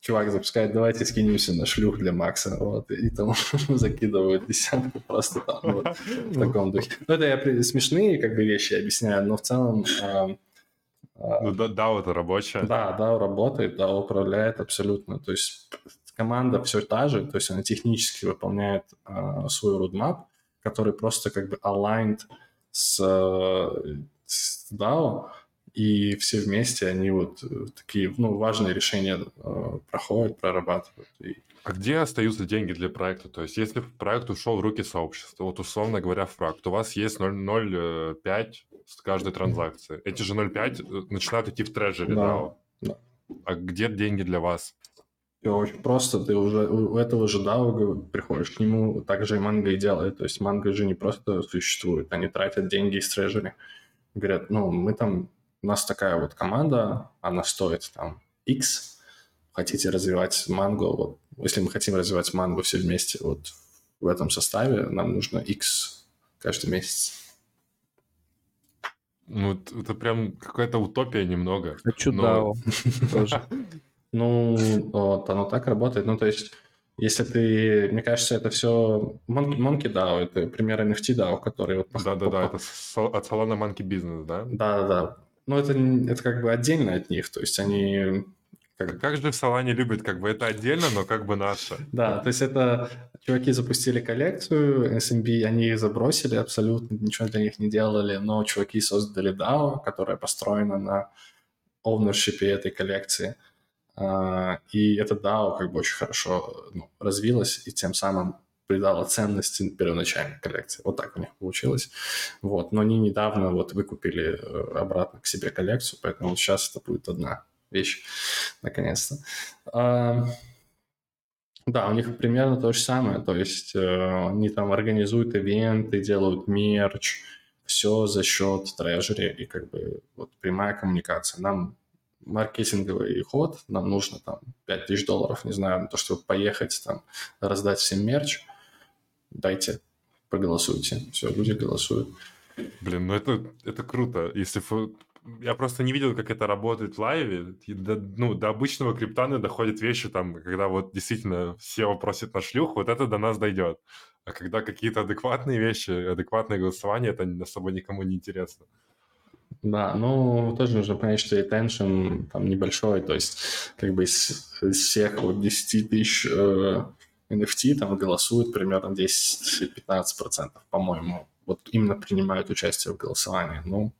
чувак запускает, давайте скинемся на шлюх для Макса, вот, и там закидывают десятку просто там, вот, в таком духе. Ну, это я смешные, как бы, вещи объясняю, но в целом... Э, э, ну, да, да, это рабочая. Да, да, работает, да, управляет абсолютно, то есть команда все та же, то есть она технически выполняет э, свой roadmap, который просто как бы aligned с, с DAO, и все вместе они вот э, такие, ну, важные решения э, проходят, прорабатывают. И... А где остаются деньги для проекта? То есть, если проект ушел в руки сообщества, вот условно говоря, фраг, то у вас есть 0,05 э, с каждой транзакции. Эти же 0,5 начинают идти в трежери, да, да? А где деньги для вас? Все очень просто. Ты уже у этого же DAO приходишь к нему, так же и Манго и делает. То есть Манго же не просто существует, они тратят деньги из трежери. Говорят, ну, мы там у нас такая вот команда, она стоит там X, хотите развивать Манго, вот, если мы хотим развивать Манго все вместе вот в этом составе, нам нужно X каждый месяц. Ну, это прям какая-то утопия немного. Хочу но... тоже. Ну, вот, оно так работает. Ну, то есть, если ты, мне кажется, это все Monkey, Monkey DAO, это пример NFT DAO, который вот... Да-да-да, это от Solana Monkey Business, да? Да-да-да. Ну, это, это как бы отдельно от них, то есть они как... как же в Солане любят, как бы это отдельно, но как бы наше. Да, то есть это чуваки запустили коллекцию, SMB, они их забросили, абсолютно ничего для них не делали, но чуваки создали DAO, которая построена на ownership этой коллекции. А, и это DAO как бы очень хорошо ну, развилось и тем самым придала ценности первоначальной коллекции. Вот так у них получилось. Вот. Но они недавно вот выкупили э, обратно к себе коллекцию, поэтому вот сейчас это будет одна вещь, наконец-то. А, да, у них примерно то же самое, то есть э, они там организуют ивенты, делают мерч, все за счет трежери и как бы вот прямая коммуникация. Нам маркетинговый ход, нам нужно там 5000 долларов, не знаю, на то, чтобы поехать там раздать всем мерч, дайте, проголосуйте. Все, люди голосуют. Блин, ну это, это круто. Если я просто не видел, как это работает в лайве. До, ну, до обычного криптаны доходят вещи, там, когда вот действительно все просят на шлюх, вот это до нас дойдет. А когда какие-то адекватные вещи, адекватное голосование, это особо никому не интересно. Да, ну, тоже нужно понять, что retention там небольшой, то есть как бы из, из всех вот 10 тысяч э, NFT там голосуют примерно 10-15%, по-моему, вот именно принимают участие в голосовании. Ну,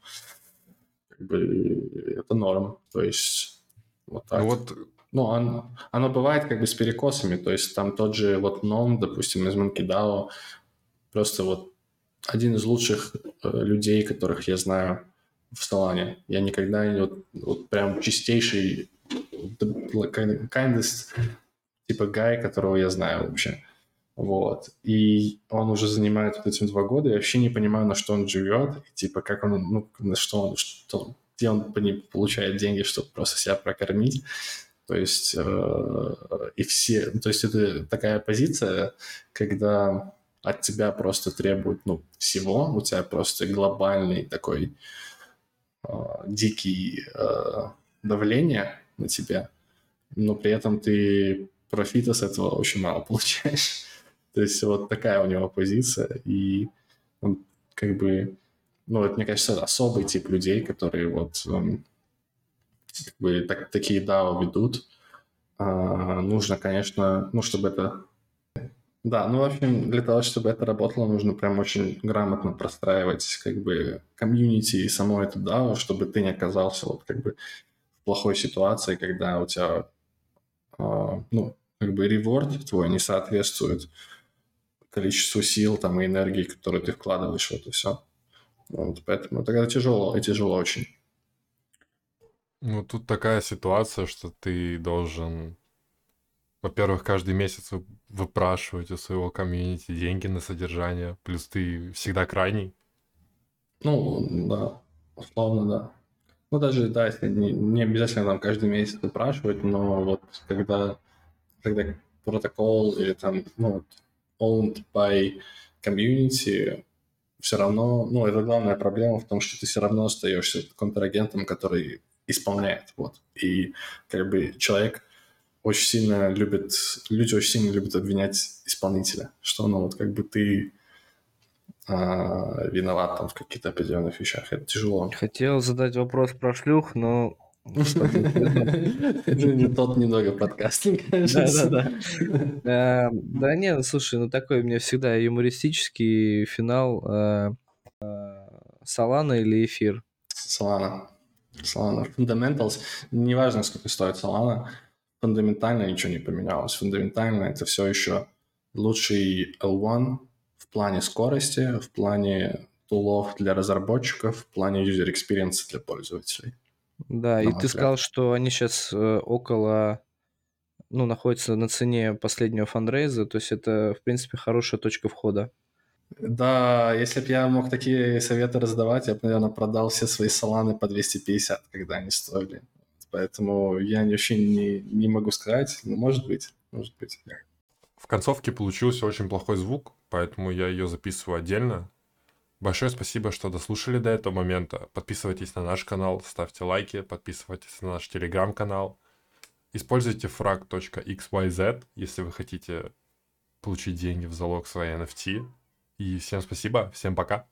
как бы это норм. То есть вот так. Ну, вот... ну он, оно бывает как бы с перекосами. То есть там тот же вот Ном, допустим, из MonkeyDAO, просто вот один из лучших э, людей, которых я знаю в Солане. Я никогда не вот, вот прям чистейший kindest типа гай, которого я знаю вообще. Вот. И он уже занимает вот этим два года. Я вообще не понимаю, на что он живет. И, типа, как он, ну, на что он, что, где он получает деньги, чтобы просто себя прокормить. То есть, э, и все, то есть это такая позиция, когда от тебя просто требуют, ну, всего, у тебя просто глобальный такой э, дикий э, давление на тебя, но при этом ты профита с этого очень мало получаешь. То есть вот такая у него позиция, и он как бы, ну, это, мне кажется, особый тип людей, которые вот эм, как бы так, такие DAO ведут. А, нужно, конечно, ну, чтобы это... Да, ну, в общем, для того, чтобы это работало, нужно прям очень грамотно простраивать как бы комьюнити и само это DAO, чтобы ты не оказался вот как бы в плохой ситуации, когда у тебя, а, ну, как бы реворд твой не соответствует количеству сил там, и энергии, которые ты вкладываешь в это все. Вот, поэтому тогда тяжело, и тяжело очень. Ну, тут такая ситуация, что ты должен, во-первых, каждый месяц выпрашивать у своего комьюнити деньги на содержание, плюс ты всегда крайний. Ну, да, условно, да. Ну, даже, да, если не, не обязательно там каждый месяц выпрашивать, но вот когда, когда протокол или там, ну, owned by community, все равно, ну, это главная проблема в том, что ты все равно остаешься контрагентом, который исполняет, вот. И как бы человек очень сильно любит, люди очень сильно любят обвинять исполнителя, что, ну, вот как бы ты а, виноват там в каких-то определенных вещах. Это тяжело. Хотел задать вопрос про шлюх, но не тот немного подкаст, кажется. Да, да, да. Да нет, слушай, ну такой у меня всегда юмористический финал. Э, э, Солана или эфир? Солана. Solana. Fundamentals. Неважно, сколько стоит Solana, фундаментально ничего не поменялось. Фундаментально это все еще лучший L1 в плане скорости, в плане тулов для разработчиков, в плане user experience для пользователей. Да, и ты сказал, что они сейчас э, около, ну, находятся на цене последнего фандрейза, то есть это, в принципе, хорошая точка входа. Да, если бы я мог такие советы раздавать, я бы, наверное, продал все свои саланы по 250, когда они стоили. Поэтому я вообще не, не могу сказать. Ну, может быть, может быть. В концовке получился очень плохой звук, поэтому я ее записываю отдельно. Большое спасибо, что дослушали до этого момента. Подписывайтесь на наш канал, ставьте лайки, подписывайтесь на наш телеграм-канал. Используйте frag.xyz, если вы хотите получить деньги в залог своей NFT. И всем спасибо, всем пока.